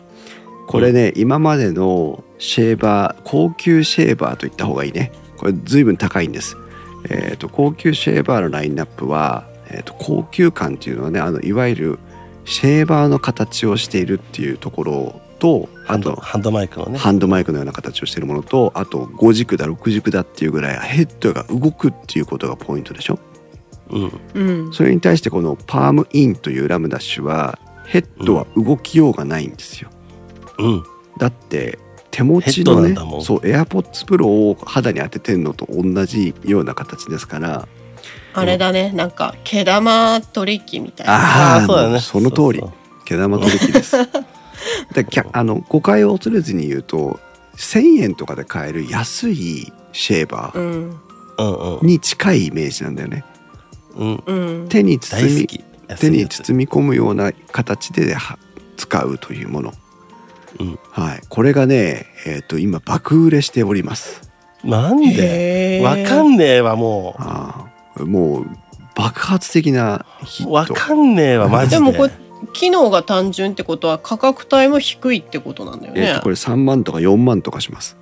これね、今までのシェーバー高級シェーバーと言った方がいいね。これ随分高いんです。えー、と高級シェーバーのラインナップは、えー、と高級感っていうのはねあのいわゆるシェーバーの形をしているっていうところとハンドあとハンドマイクのね。ハンドマイクのような形をしているものとあと5軸だ6軸だっていうぐらいヘッドが動くっていうことがポイントでしょ？うん。うん。それに対してこのパームインというラムダッシュはヘッドは動きようがないんですよ、うん。だって手持ちのねそう AirPods Pro を肌に当ててんのと同じような形ですからあれだね。なんか、毛玉取り機みたいな。あーああそうだね。その通り。毛玉取り機です。できゃあの誤解を恐れずに言うと1,000円とかで買える安いシェーバーうん。そううん。に近いイメージなんだよね。うん。手に包み大好き。手に包み込むような形では使うというもの、うん。はい、これがね、えー、と今爆売れしております。なんで？へー。わかんねえわもあーもう爆発的なヒッうわトかんねえわマジで。でもこれ、機能が単純ってことは価格帯も低いってことなんだよね。えーと。これ3万とか4万とかします。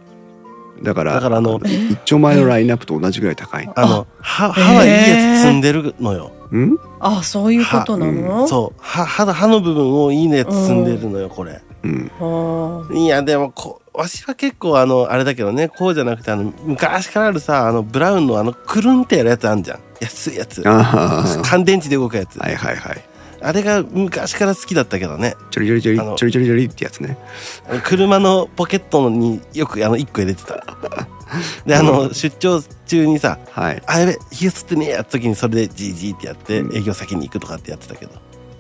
だからだからあの一丁前のラインナップと同じぐらい高いあの歯歯はいいやつ積んでるのよ。ん？あ、そういうことなの、そう。歯歯の部分をいいねつ積んでるのよこれ。うん。いやでもこわしは結構あのあれだけどねこうじゃなくてあの昔からあるさあのブラウンのあのくるんってやるやつあんじゃん。安いやつ。あ乾電池で動くやつ。あはいはいはい。あれが昔から好きだったけどね。ちょりちょりちょりちょりちょりちょりってやつね。車のポケットによくあの1個入れてた。であの出張中にさはい。あやべひげ吸ってねえやった時にそれでジージーってやってうん。営業先に行くとかってやってたけど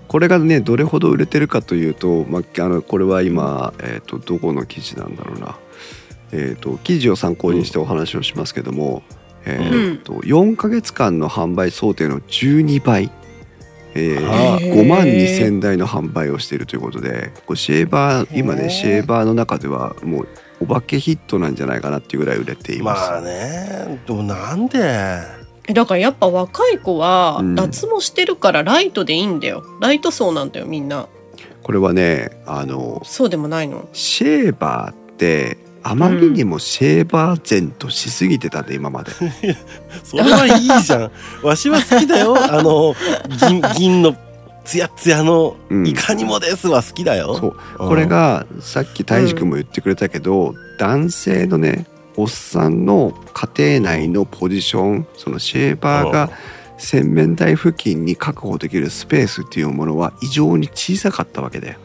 これがねどれほど売れてるかというと、まあ、あのこれは今、えー、とどこの記事なんだろうな、えー、と記事を参考にしてお話をしますけども、えーと4ヶ月間の販売想定の12倍、えーはあ5万2,000台の販売をしているということでこうシェーバー今ねシェーバーの中ではもうお化けヒットなんじゃないかなっていうぐらい売れています。まあねでもなんで。えだからやっぱ若い子はうん脱毛してるからライトでいいんだよ。ライト層なんだよみんな。これはねあのそうでもないの？シェーバーってあまりにもシェーバー前としすぎてたんで今まで。それはいいじゃんわしは好きだよあの銀銀のツヤツヤのうんいかにもですは好きだよ、そううんこれがさっき大志くんも言ってくれたけど、男性のねおっさんの家庭内のポジションそのシェーバーが洗面台付近に確保できるスペースっていうものは異常に小さかったわけだよ。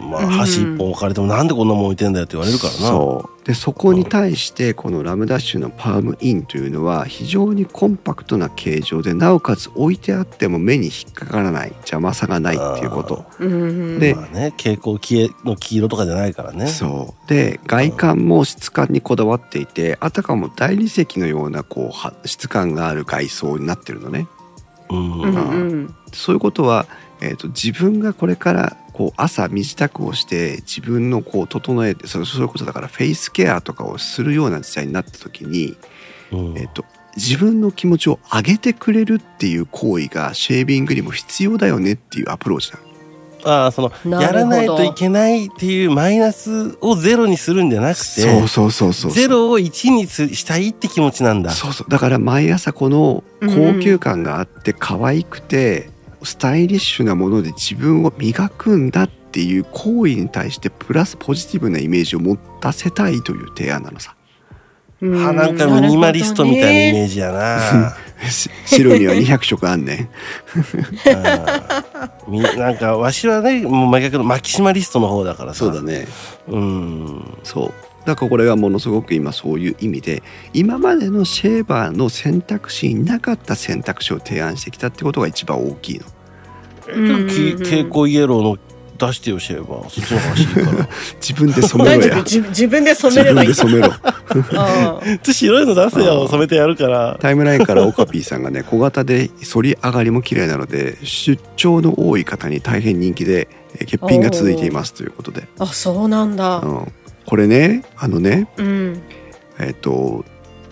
まあ箸一本置かれてもなんでこんなもん置いてんだよって言われるからな。そう。でそこに対してこのラムダッシュのパームインというのは非常にコンパクトな形状でなおかつ置いてあっても目に引っかからない。邪魔さがないっていうこと。うん。でまあね蛍光黄の黄色とかじゃないからね。そう。で外観も質感にこだわっていてあたかも大理石のようなこうは質感がある外装になってるのね。うんうんうん。そういうことは、えー、と自分がこれからこう朝身支度をして自分のこう整えてそそういうことだからフェイスケアとかをするような時代になった時に、うん。えー、と自分の気持ちを上げてくれるっていう行為がシェービングにも必要だよねっていうアプローチなの。ああそのやらないといけないっていうマイナスをゼロにするんじゃなくてそうそうそうそうゼロを1にすしたいって気持ちなんだ。そうそう。だから毎朝この高級感があって可愛くてスタイリッシュなもので自分を磨くんだっていう行為に対してプラスポジティブなイメージを持たせたいという提案なのさ。うあなんかミニマリストみたいなイ。メージやな。し白には200色あんね。ん。なんかわしはねもう真逆のマキシマリストの方だからさ。ね。うん。そう。だからこれはものすごく今そういう意味で今までのシェーバーの選択肢になかった選択肢を提案してきたってことが一番大きいの蛍光イエローの出してよシェーバーそっちの方が欲しいから。自分で染めろや。夫。自自分で染自分めればいい。で染めろ。ああちょ白いの出せあよー染めてやるから。タイムラインからオカピーさんがね小型で反り上がりも綺麗なので出張の多い方に大変人気でえー欠品が続いていますということで、あそうなんだ。うん、これねあのねうん。えっ、と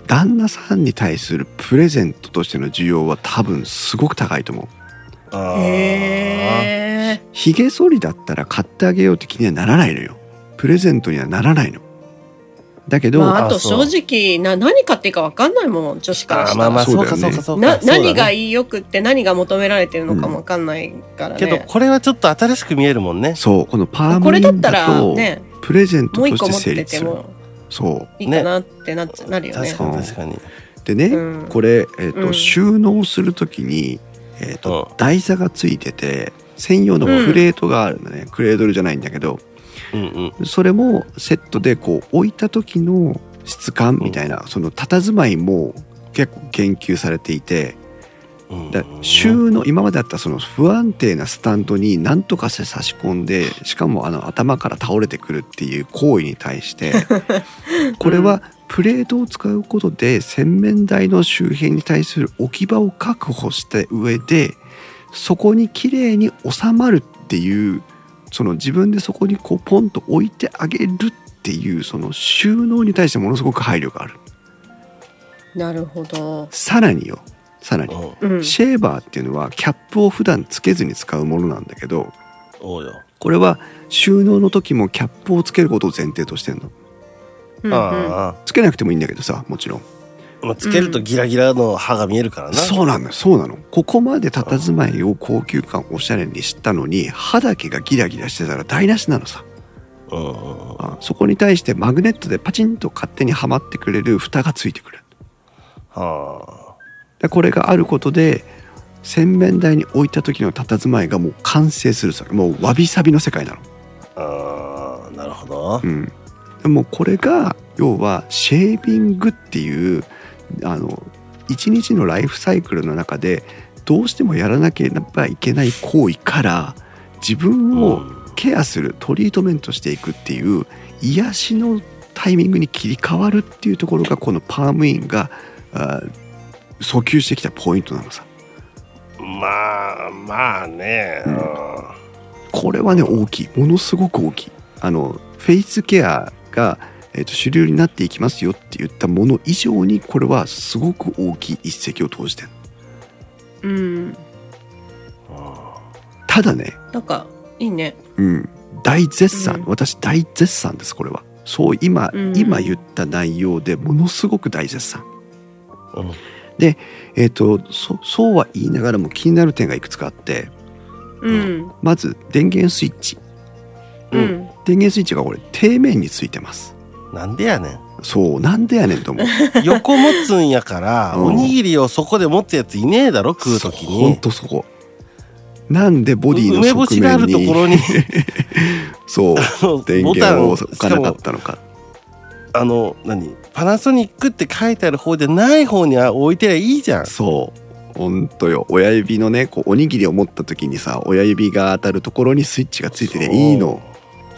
旦那さんに対するプレゼントとしての需要は多分すごく高いと思うへえひげ剃りだったら買ってあげようって気にはならないのよ。プレゼントにはならないの。だけど、まあ、あと正直な何買っていいか分かんないもん女子からしたら、まあまあそうかそうかそうか。な何がいいよくって何が求められてるのかも分かんないからね、けどこれはちょっと新しく見えるもんね。そうこのパーこムインれだったらだとねプレゼントとして成立する。てもそいいかなってなっちゃなるよね。確かに確かに。うでね、うん。これ、えーとうん。収納する時に、えーとう台座がついてて専用のプレートがあるんだね、クレードルじゃないんだけど。うんうん。それもセットでこう置いた時の質感みたいな、その佇まいも結構研究されていて。うんだ収納今まであったその不安定なスタンドに何とかして差し込んでしかもあの頭から倒れてくるっていう行為に対して これはプレートを使うことで洗面台の周辺に対する置き場を確保した上でそこに綺麗に収まるっていうその自分でそこにこうポンと置いてあげるっていうその収納に対してものすごく配慮がある。なるほど、さらによさらに。うん。うん、シェーバーっていうのはキャップを普段つけずに使うものなんだけどこれは収納の時もキャップをつけることを前提としてんの。うんうん。あつけなくてもいいんだけどさもちろん。あまあつけるとギラギラの歯が見えるからな。そうなのよ。そうなの。ここまで佇まいを高級感おしゃれにしたのに歯だけがギラギラしてたら台無しなのさ。うんうんうん。あそこに対してマグネットでパチンと勝手にはまってくれる蓋がついてくる。はでこれがあることで洗面台に置いた時の佇まいがもう完成するさもうわびさびの世界なの。あなるほど。うん、でもこれが要はシェービングっていうあの一日のライフサイクルの中でどうしてもやらなければいけない行為から自分をケアするトリートメントしていくっていう癒しのタイミングに切り替わるっていうところがこのパームインがあ訴求してきたポイントなのさ。まあまあね、うん。うんこれはね大きい。ものすごく大きい。あのフェイスケアが、えー、と主流になっていきますよって言ったもの以上にこれはすごく大きい一石を投じてるうん。ただねなんかいいね。うん。大絶賛、うん。私大絶賛ですこれは。そう今、うん。今言った内容でものすごく大絶賛。うんえっ、とそそうは言いながらも気になる点がいくつかあってうん。まず電源スイッチ。うん。電源スイッチがこれ底面についてます。なんでやねん。そうなんでやねんと思う。横持つんやから、うん。おにぎりをそこで持つやついねえだろ食う時ほんにとそこ。なんでボディの梅干し側がある面にところに。そう電ボタンを源を置かなかったのかもあの何？パナソニックって書いてある方でない方に置いてりゃいいじゃん。そう。ほんとよ。親指のねこうおにぎりを持った時にさ親指が当たるところにスイッチがついてていいの。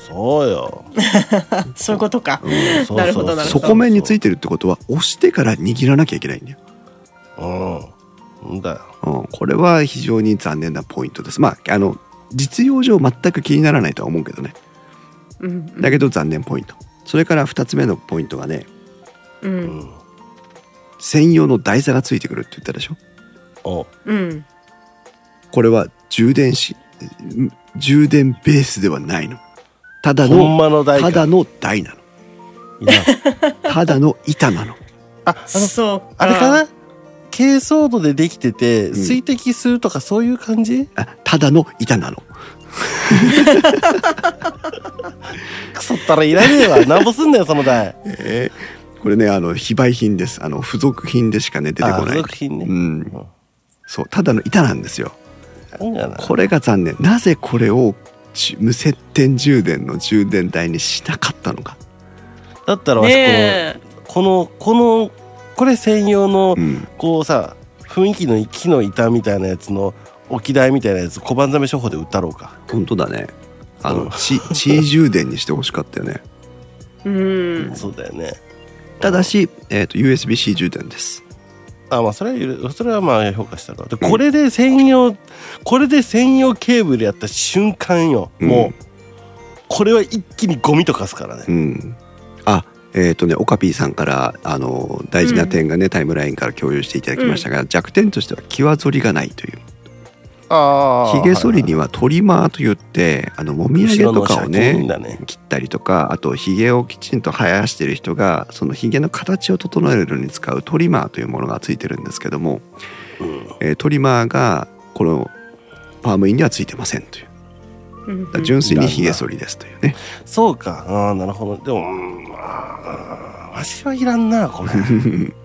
そうよ、そういうことか。うん。なるほどなるほど。底面についててるってことは押してから握らなきゃいけないんだよ、うん。んだよ。うん、これは非常に残念なポイントです。まああの実用上全く気にならないとは思うけどね。うんだけど残念ポイント。それから2つ目のポイントがねううん。ん専用の台座がついてくるって言ったでしょ？おうん。これは充電子うん充電ベースではないの。ただのただの台なの。ただの板なの。ああのそうあれかな？珪藻土でできててん。水滴するとかそういう感じ、あただの板なの。くそったらいらねえわ。なんぼすんだよその台。えーこれねあの非売品です。あの付属品でしかね出てこない。属品ね、うん。そう。ただの板なんですよ。これが残念。なぜこれをち無接点充電の充電台にしなかったのか。だったらわしねこのこのこのこれ専用のうん。こうさ雰囲気の木の板みたいなやつの置き台みたいなやつ小判ザメ処方で売ったろうか。本当だね。あうんの地地充電にしてほしかったよね。えうん。そうだよねただし、えー、と USB-C 充電です。あまあそれはそれはまあ評価したろうでこれで専用これで専用ケーブルやった瞬間よ。もう、これは一気にゴミとかすからね。うん。あえっ、とねオカピーさんからあの大事な点がね、タイムラインから共有していただきましたが、弱点としては際反りがないという。あひげ剃りにはトリマーといってあのもみあげとかをねだね。切ったりとかあとひげをきちんと生やしてる人がそのひげの形を整えるのに使うトリマーというものがついてるんですけども、うん。えートリマーがこのパームインにはついてませんという。純粋にひげ剃りですというね。そうか。ああなるほど。でもうんまあわしはいらんなこれ、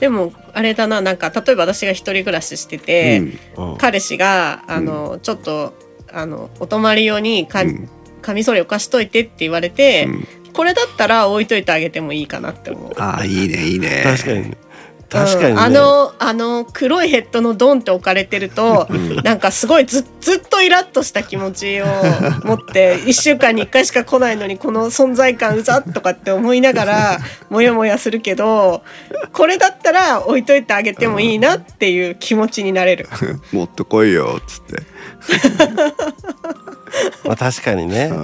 でもあれだななんか例えば私が一人暮らししてて、うん。彼氏があの、ちょっとあのお泊まり用にか、うん。カミソリを貸しといてって言われて、うん。これだったら置いといてあげてもいいかなって思う。ああいいねいいね。確かに確かにね、うん。あのあの黒いヘッドのドンって置かれてると、なんかすごいずずっとイラッとした気持ちを持って1週間に1回しか来ないのにこの存在感うざっとかって思いながらモヤモヤするけどこれだったら置いといてあげてもいいなっていう気持ちになれる。もっと来いよっつって。まあ確かにね、ん。うん。う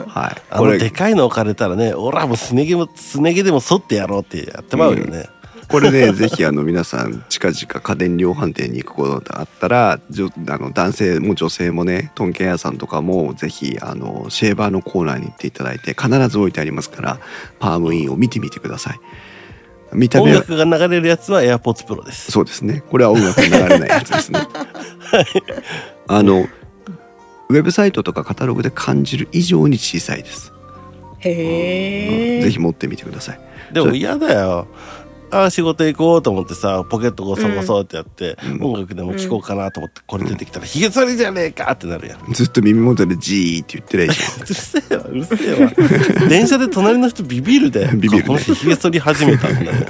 ん。はい。あのでかいの置かれたらね俺はもうすね毛もすね毛でも剃ってやろうってやってまうよね、これね ぜひあの皆さん近々家電量販店に行くことがあったらじょあの男性も女性もねトンケン屋さんとかもぜひあのシェーバーのコーナーに行っていただいて必ず置いてありますからパームインを見てみてください。見た音目は楽が流れるやつは AirPods Pro ですそうですねこれは音楽に流れないやつですね。あのウェブサイトとかカタログで感じる以上に小さいです。へえ。ぜひ持ってみてください。でも嫌だよああ仕事行こうと思ってさポケットゴソゴソってやって、うん音楽でも聴こうかなと思ってこれ出てきたら「ひげ剃りじゃねえか!」ってなるやん。ずっと耳元でジーって言ってりゃいいじゃん。うるせえわうるせえわ。電車で隣の人ビビるで。ビビるねこの人ひげ剃り始めたんだね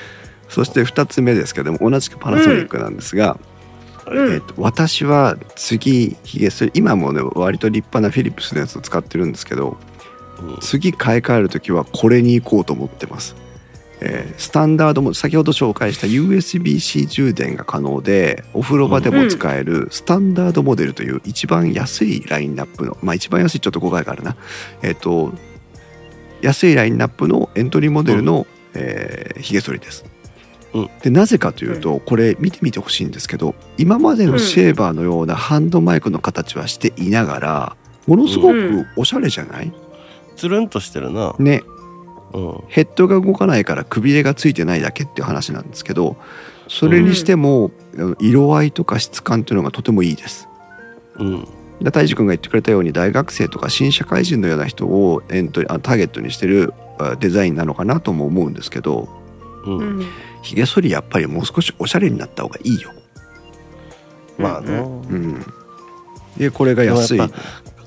そして2つ目ですけども同じくパナソニックなんですが、うん。えーと私は次ヒゲ剃り今もね割と立派なフィリップスのやつを使ってるんですけどうん。次買い替える時はこれに行こうと思ってます。えースタンダードも先ほど紹介した USB-C 充電が可能でお風呂場でも使えるスタンダードモデルという一番安いラインナップのまあ一番安いちょっと誤解があるな。えっ、と安いラインナップのエントリーモデルの、えー、ヒゲ剃りです。うん。でなぜかというとこれ見てみてほしいんですけど今までのシェーバーのようなハンドマイクの形はしていながらものすごくおしゃれじゃない、つるんとしてるな。ねうん。ヘッドが動かないからくびれがついてないだけっていう話なんですけどそれにしても、色合いとか質感っていうのがとてもいいです。うん。で大樹君が言ってくれたように大学生とか新社会人のような人をエントリあターゲットにしてるあデザインなのかなとも思うんですけどうん、うんひげ剃りやっぱりもう少しおしゃれになった方がいいよ。まあな、うん、でこれが安い。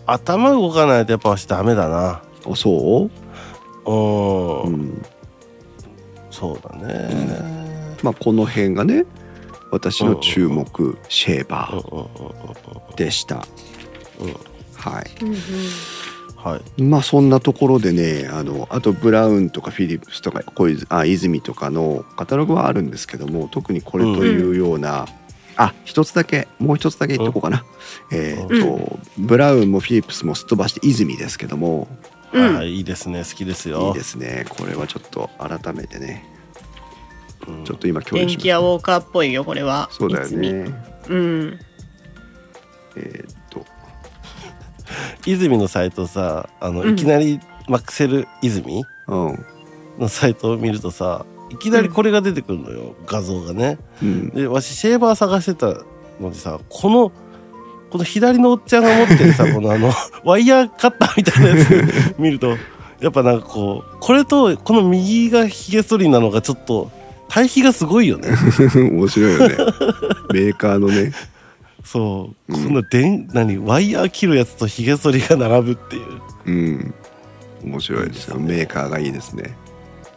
頭動かないとやっぱわしダメだな。あそう？ん、う、うん。そうだね、まあ、この辺がね私の注目シェーバうん、ーうんうんうん。でした。うん。はい。うんうん。はい。まあそんなところでねあのあとブラウンとかフィリップスとかこういうあ泉とかのカタログはあるんですけども特にこれというような、あ一つだけもう一つだけ言っとこうかな、えっ、と、ブラウンもフィリップスもすっ飛ばして泉ですけどもうん。はいはいいいですね。好きですよ。いいですね。これはちょっと改めてね。うん。ちょっと今共有電しました気屋ウォーカーっぽいよこれは。そうだよね。うん。えーっと。泉のサイトさあの、うん。いきなりマクセル泉うん。のサイトを見るとさいきなりこれが出てくるのよ、画像がね。うん。でわしシェーバー探してたのでさこのこの左のおっちゃんが持ってるさ このあのワイヤーカッターみたいなやつ 見るとやっぱなんかこうこれとこの右がヒゲ剃りなのがちょっと対比がすごいよね。面白いよね。メーカーのね。そう、うん。この電何ワイヤー切るやつとヒゲ剃りが並ぶっていう、うん。面白いですよ。メーカーがいいですね。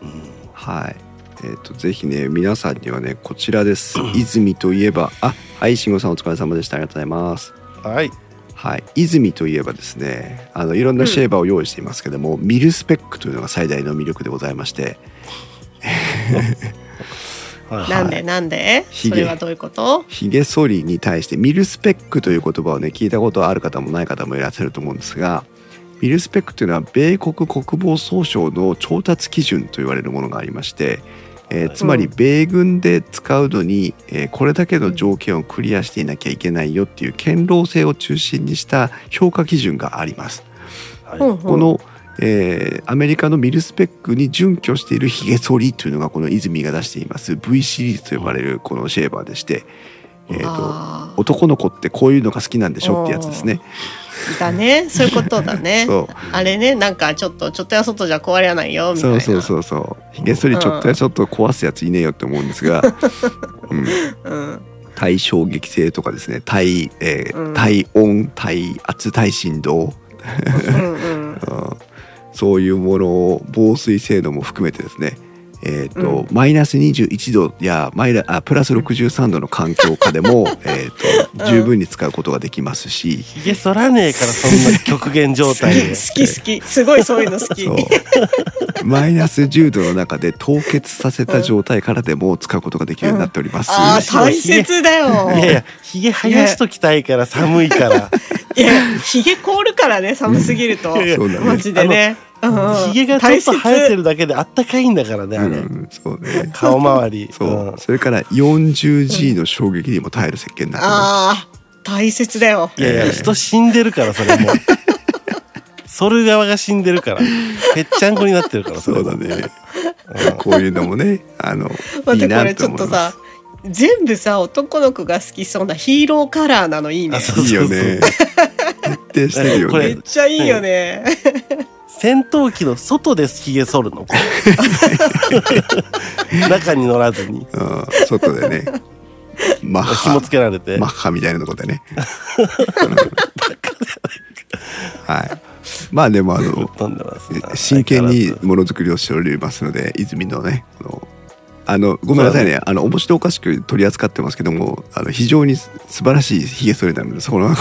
うん。はい。えーっとぜひね皆さんにはねこちらです。泉といえば。あはい慎吾さんお疲れ様でした。ありがとうございますはい。はい、泉といえばですねあのいろんなシェーバーを用意していますけども、ミルスペックというのが最大の魅力でございまして。はいなんでなんで？それはどういうこと？ひげ剃りに対してミルスペックという言葉をね聞いたことある方もない方もいらっしゃると思うんですがミルスペックというのは米国国防総省の調達基準と言われるものがありまして、えーはい。つまり米軍で使うのに、えーこれだけの条件をクリアしていなきゃいけないよっていう堅牢性を中心にした評価基準があります。はい。この、えーアメリカのミルスペックに準拠しているヒゲ剃りというのがこの泉が出しています。V シリーズと呼ばれるこのシェーバーでして、えーと男の子ってこういうのが好きなんでしょってやつですね。だね。そういうことだね。あれねなんかちょっとちょっとや外じゃ壊れないよみたいな。そうそうそうそう。ヒゲ剃りちょっとやちょっと壊すやついねえよって思うんですが、うん、うん。対衝撃性とかですね。対,、えーうん。対音対圧対振動、うん。そういうものを防水性能も含めてですねえーとマイナス21度やマイナあプラス63度の環境下でも、えーと十分に使うことができますし、ひげ剃らねえからそんな極限状態で。好き好き。すごいそういうの好き。そう。マイナス10度の中で凍結させた状態からでも使うことができるようになっております。あー大切だよ。いやいやひげ生やしときたいから寒いから。いやひげ凍るからね寒すぎると。マジでねひげがちょっと生えてるだけであったかいんだからねあれ、うん、そうね。顔周り。そう、ん。それから 40G の衝撃にも耐える設計になってまああ大切だよ。いやいや人死んでるからそれもう。剃る側が死んでるからぺっちゃんこになってるからす。そうだれね。こういうのもね、あの、いいな待ってこれちょっとさ全部さ男の子が好きそうなヒーローカラーなのいいね。あそうす。いいよね。徹底してるよこれめっちゃいいよね戦闘機の外でひげ剃るの？中に乗らずに。うん、外でね、マッハ。紐、つけられて。マッハみたいなとこでね。うん。はい。まあでもあの、真剣にものづくりをしておりますので泉のねあのごめんなさいね。あの面白おかしく取り扱ってますけどもあの非常に素晴らしいひげ剃りなのでそこの誤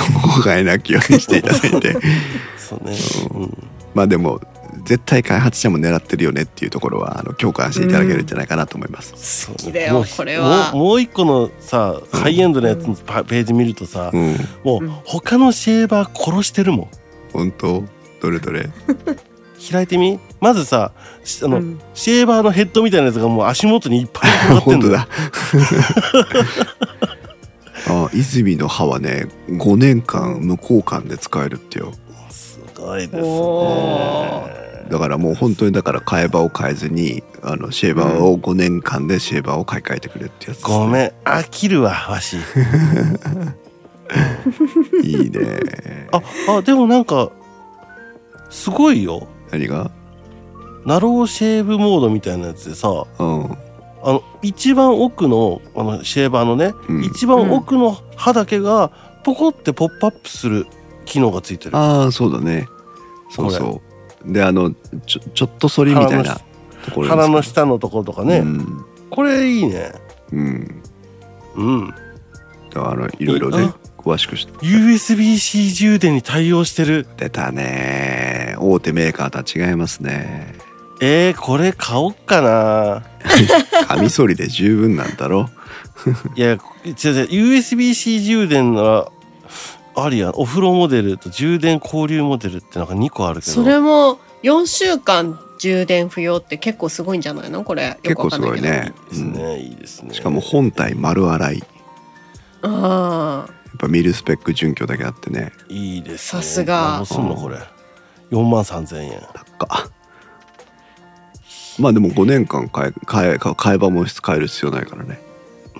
解なきようにしていただいて。そうね、うんまあでも絶対開発者も狙ってるよねっていうところはあの共感していただけるんじゃないかなと思います。好きだよもうこれは。もうもう一個のさハイエンドのやつのパページ見るとさ、うん、もう他のシェーバー殺してるもん。本当？どれどれ？開いてみ？まずさしあの、うん。シェーバーのヘッドみたいなやつがもう足元にいっぱい転がってんのよ。本当だ。あ泉の歯はね5年間無交換で使えるってよ。すごいですおね。だからもう本当にだから替え刃を変えずにあのシェーバーを5年間でシェーバーを買い替えてくれってやつですね、ごめん。飽きるわわし。いいね。ああでもなんかすごいよ。何が？ナローシェーブモードみたいなやつでさうん。あの一番奥のあのシェーバーのね、うん。一番奥の歯だけがポコってポップアップする機能がついてる。ああそうだね。そうそう。であのちょちょっと反りみたいなところ鼻の下下のところとかね、うん、これいいね。うん、うん。だからあのいろいろねあ詳しくし USB-C 充電に対応してる。出たね。大手メーカーとは違いますね。えー、これ買おっかな。カミソリで十分なんだろいや違う違う。USB-C 充電ならありやお風呂モデルと充電交流モデルってなんか2個あるけど。それも4週間充電不要って結構すごいんじゃないの？これ結構すごいね。いいですねいいですね。しかも本体丸洗い。ああぱミルスペック準拠だけあってね。いいです、ね、さすが。すんのこれ。4万3000円。高まあでも5年間買え買え買えばも買える必要ないからね。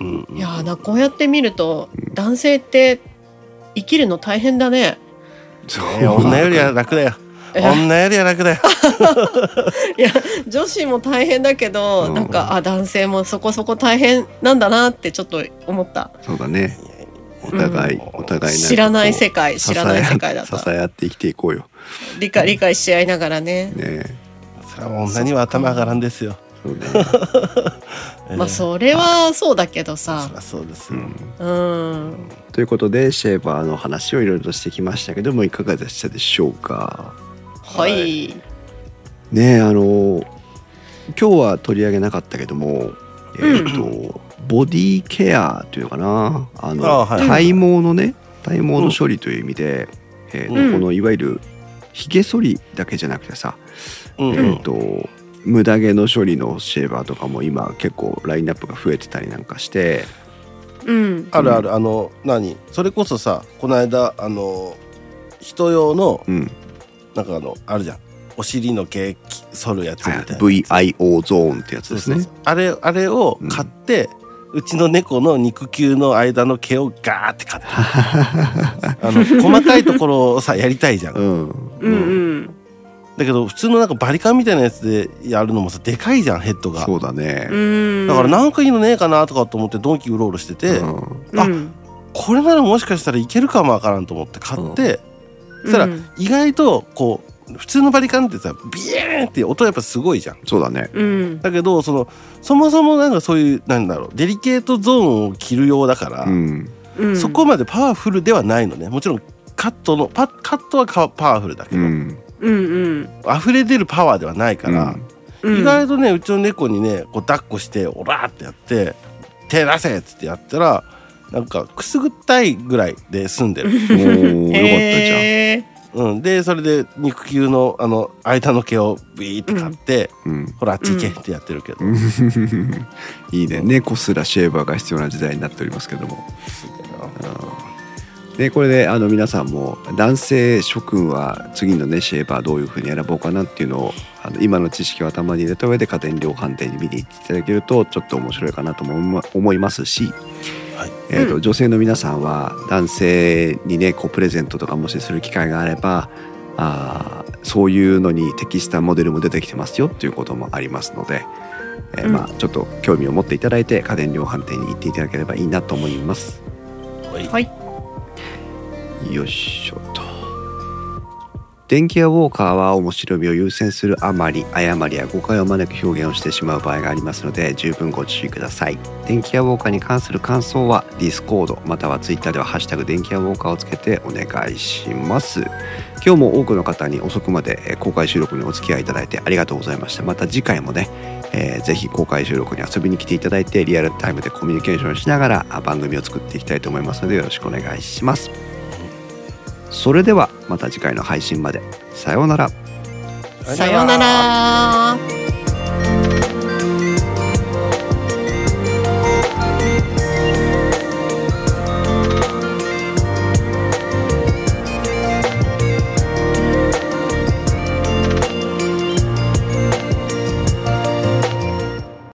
うんうんいやーなこうやって見ると男性って生きるの大変だね。女よりは楽だよ。え女よりは楽だよ。いや 女子も大変だけど、うん。なんかあ男性もそこそこ大変なんだなってちょっと思った。そうだね。お互い、うん。お互い知らない世界知らない世界だっ支た。え合って生きていこうよ。理解理解し合いながらね。ねそれは女には頭上がらんですよ。そうね、まあうそれはそうだけどそさり。ゃそうですよ、うん、うん。ということでシェーバーの話をいろいろとしてきましたけどもいかがでしたでしょうか？はい。ねえあの今日は取り上げなかったけどもえっ、と、ボディケアというのかな？あのあはい。体毛のね体毛の処理という意味で、えーとうん。このいわゆるひげ剃りだけじゃなくてさ、うん。えっ、と無駄毛の処理のシェーバーとかも今結構ラインナップが増えてたりなんかしてうん。あるある。あの何？それこそさこの間あの人用のうん、なんかあのあるじゃん。お尻の毛剃るやつみはいたいな、VIO ゾーンってやつですね。そうそうそう。あれあれを買って、うちの猫の肉球の間の毛をガーって買って。あの細かいところをさやりたいじゃん。うんうん。うん。だけど普通のなんかバリカンみたいなやつでやるのもさでかいじゃんヘッドが。そうだね。うん。だからなんかいいのねえかなとかと思ってドンキうろうろしてて、うん。あうん。これならもしかしたらいけるかもわからんと思って買って、そしたらうん。意外とこう普通のバリカンってさビエーンって音やっぱすごいじゃん。そうだね。うん。だけどそのそもそもなんかそういうなんだろうデリケートゾーンを切るようだから、うん。うん。そこまでパワフルではないのね。もちろんカットのパカットはかパワフルだけど、うんうんうん。溢れ出るパワーではないから、うん。意外とねうちの猫にねこう抱っこしてオラーってやって手出せっつってやったらなんかくすぐったいぐらいで済んでる、おーよかったじゃん。へうん、でそれで肉球のあの間の毛をビーって買って、うん。ほらあっち行けってやってるけど、いいね。猫すらシェーバーが必要な時代になっておりますけどもでこれであの皆さんも男性諸君は次のねシェーバーどういうふうに選ぼうかなっていうのをあの今の知識を頭に入れた上で家電量販店に見に行っていただけるとちょっと面白いかなとも思いますし、はいえーとう女性の皆さんは男性にねこうプレゼントとかもしする機会があればあーそういうのに適したモデルも出てきてますよっていうこともありますので、えーまあちょっと興味を持っていただいて家電量販店に行っていただければいいなと思います。はいはい。よいしょと。電気屋ウォーカーは面白みを優先するあまり誤りや誤解を招く表現をしてしまう場合がありますので十分ご注意ください。電気屋ウォーカーに関する感想はディスコードまたはツイッターでは「ハッシュタグ電気屋ウォーカー」をつけてお願いします。今日も多くの方に遅くまでえ公開収録にお付き合いいただいてありがとうございました。また次回もね、えーぜひ公開収録に遊びに来ていただいてリアルタイムでコミュニケーションしながら番組を作っていきたいと思いますのでよろしくお願いします。それではまた次回の配信までさようならさようなら。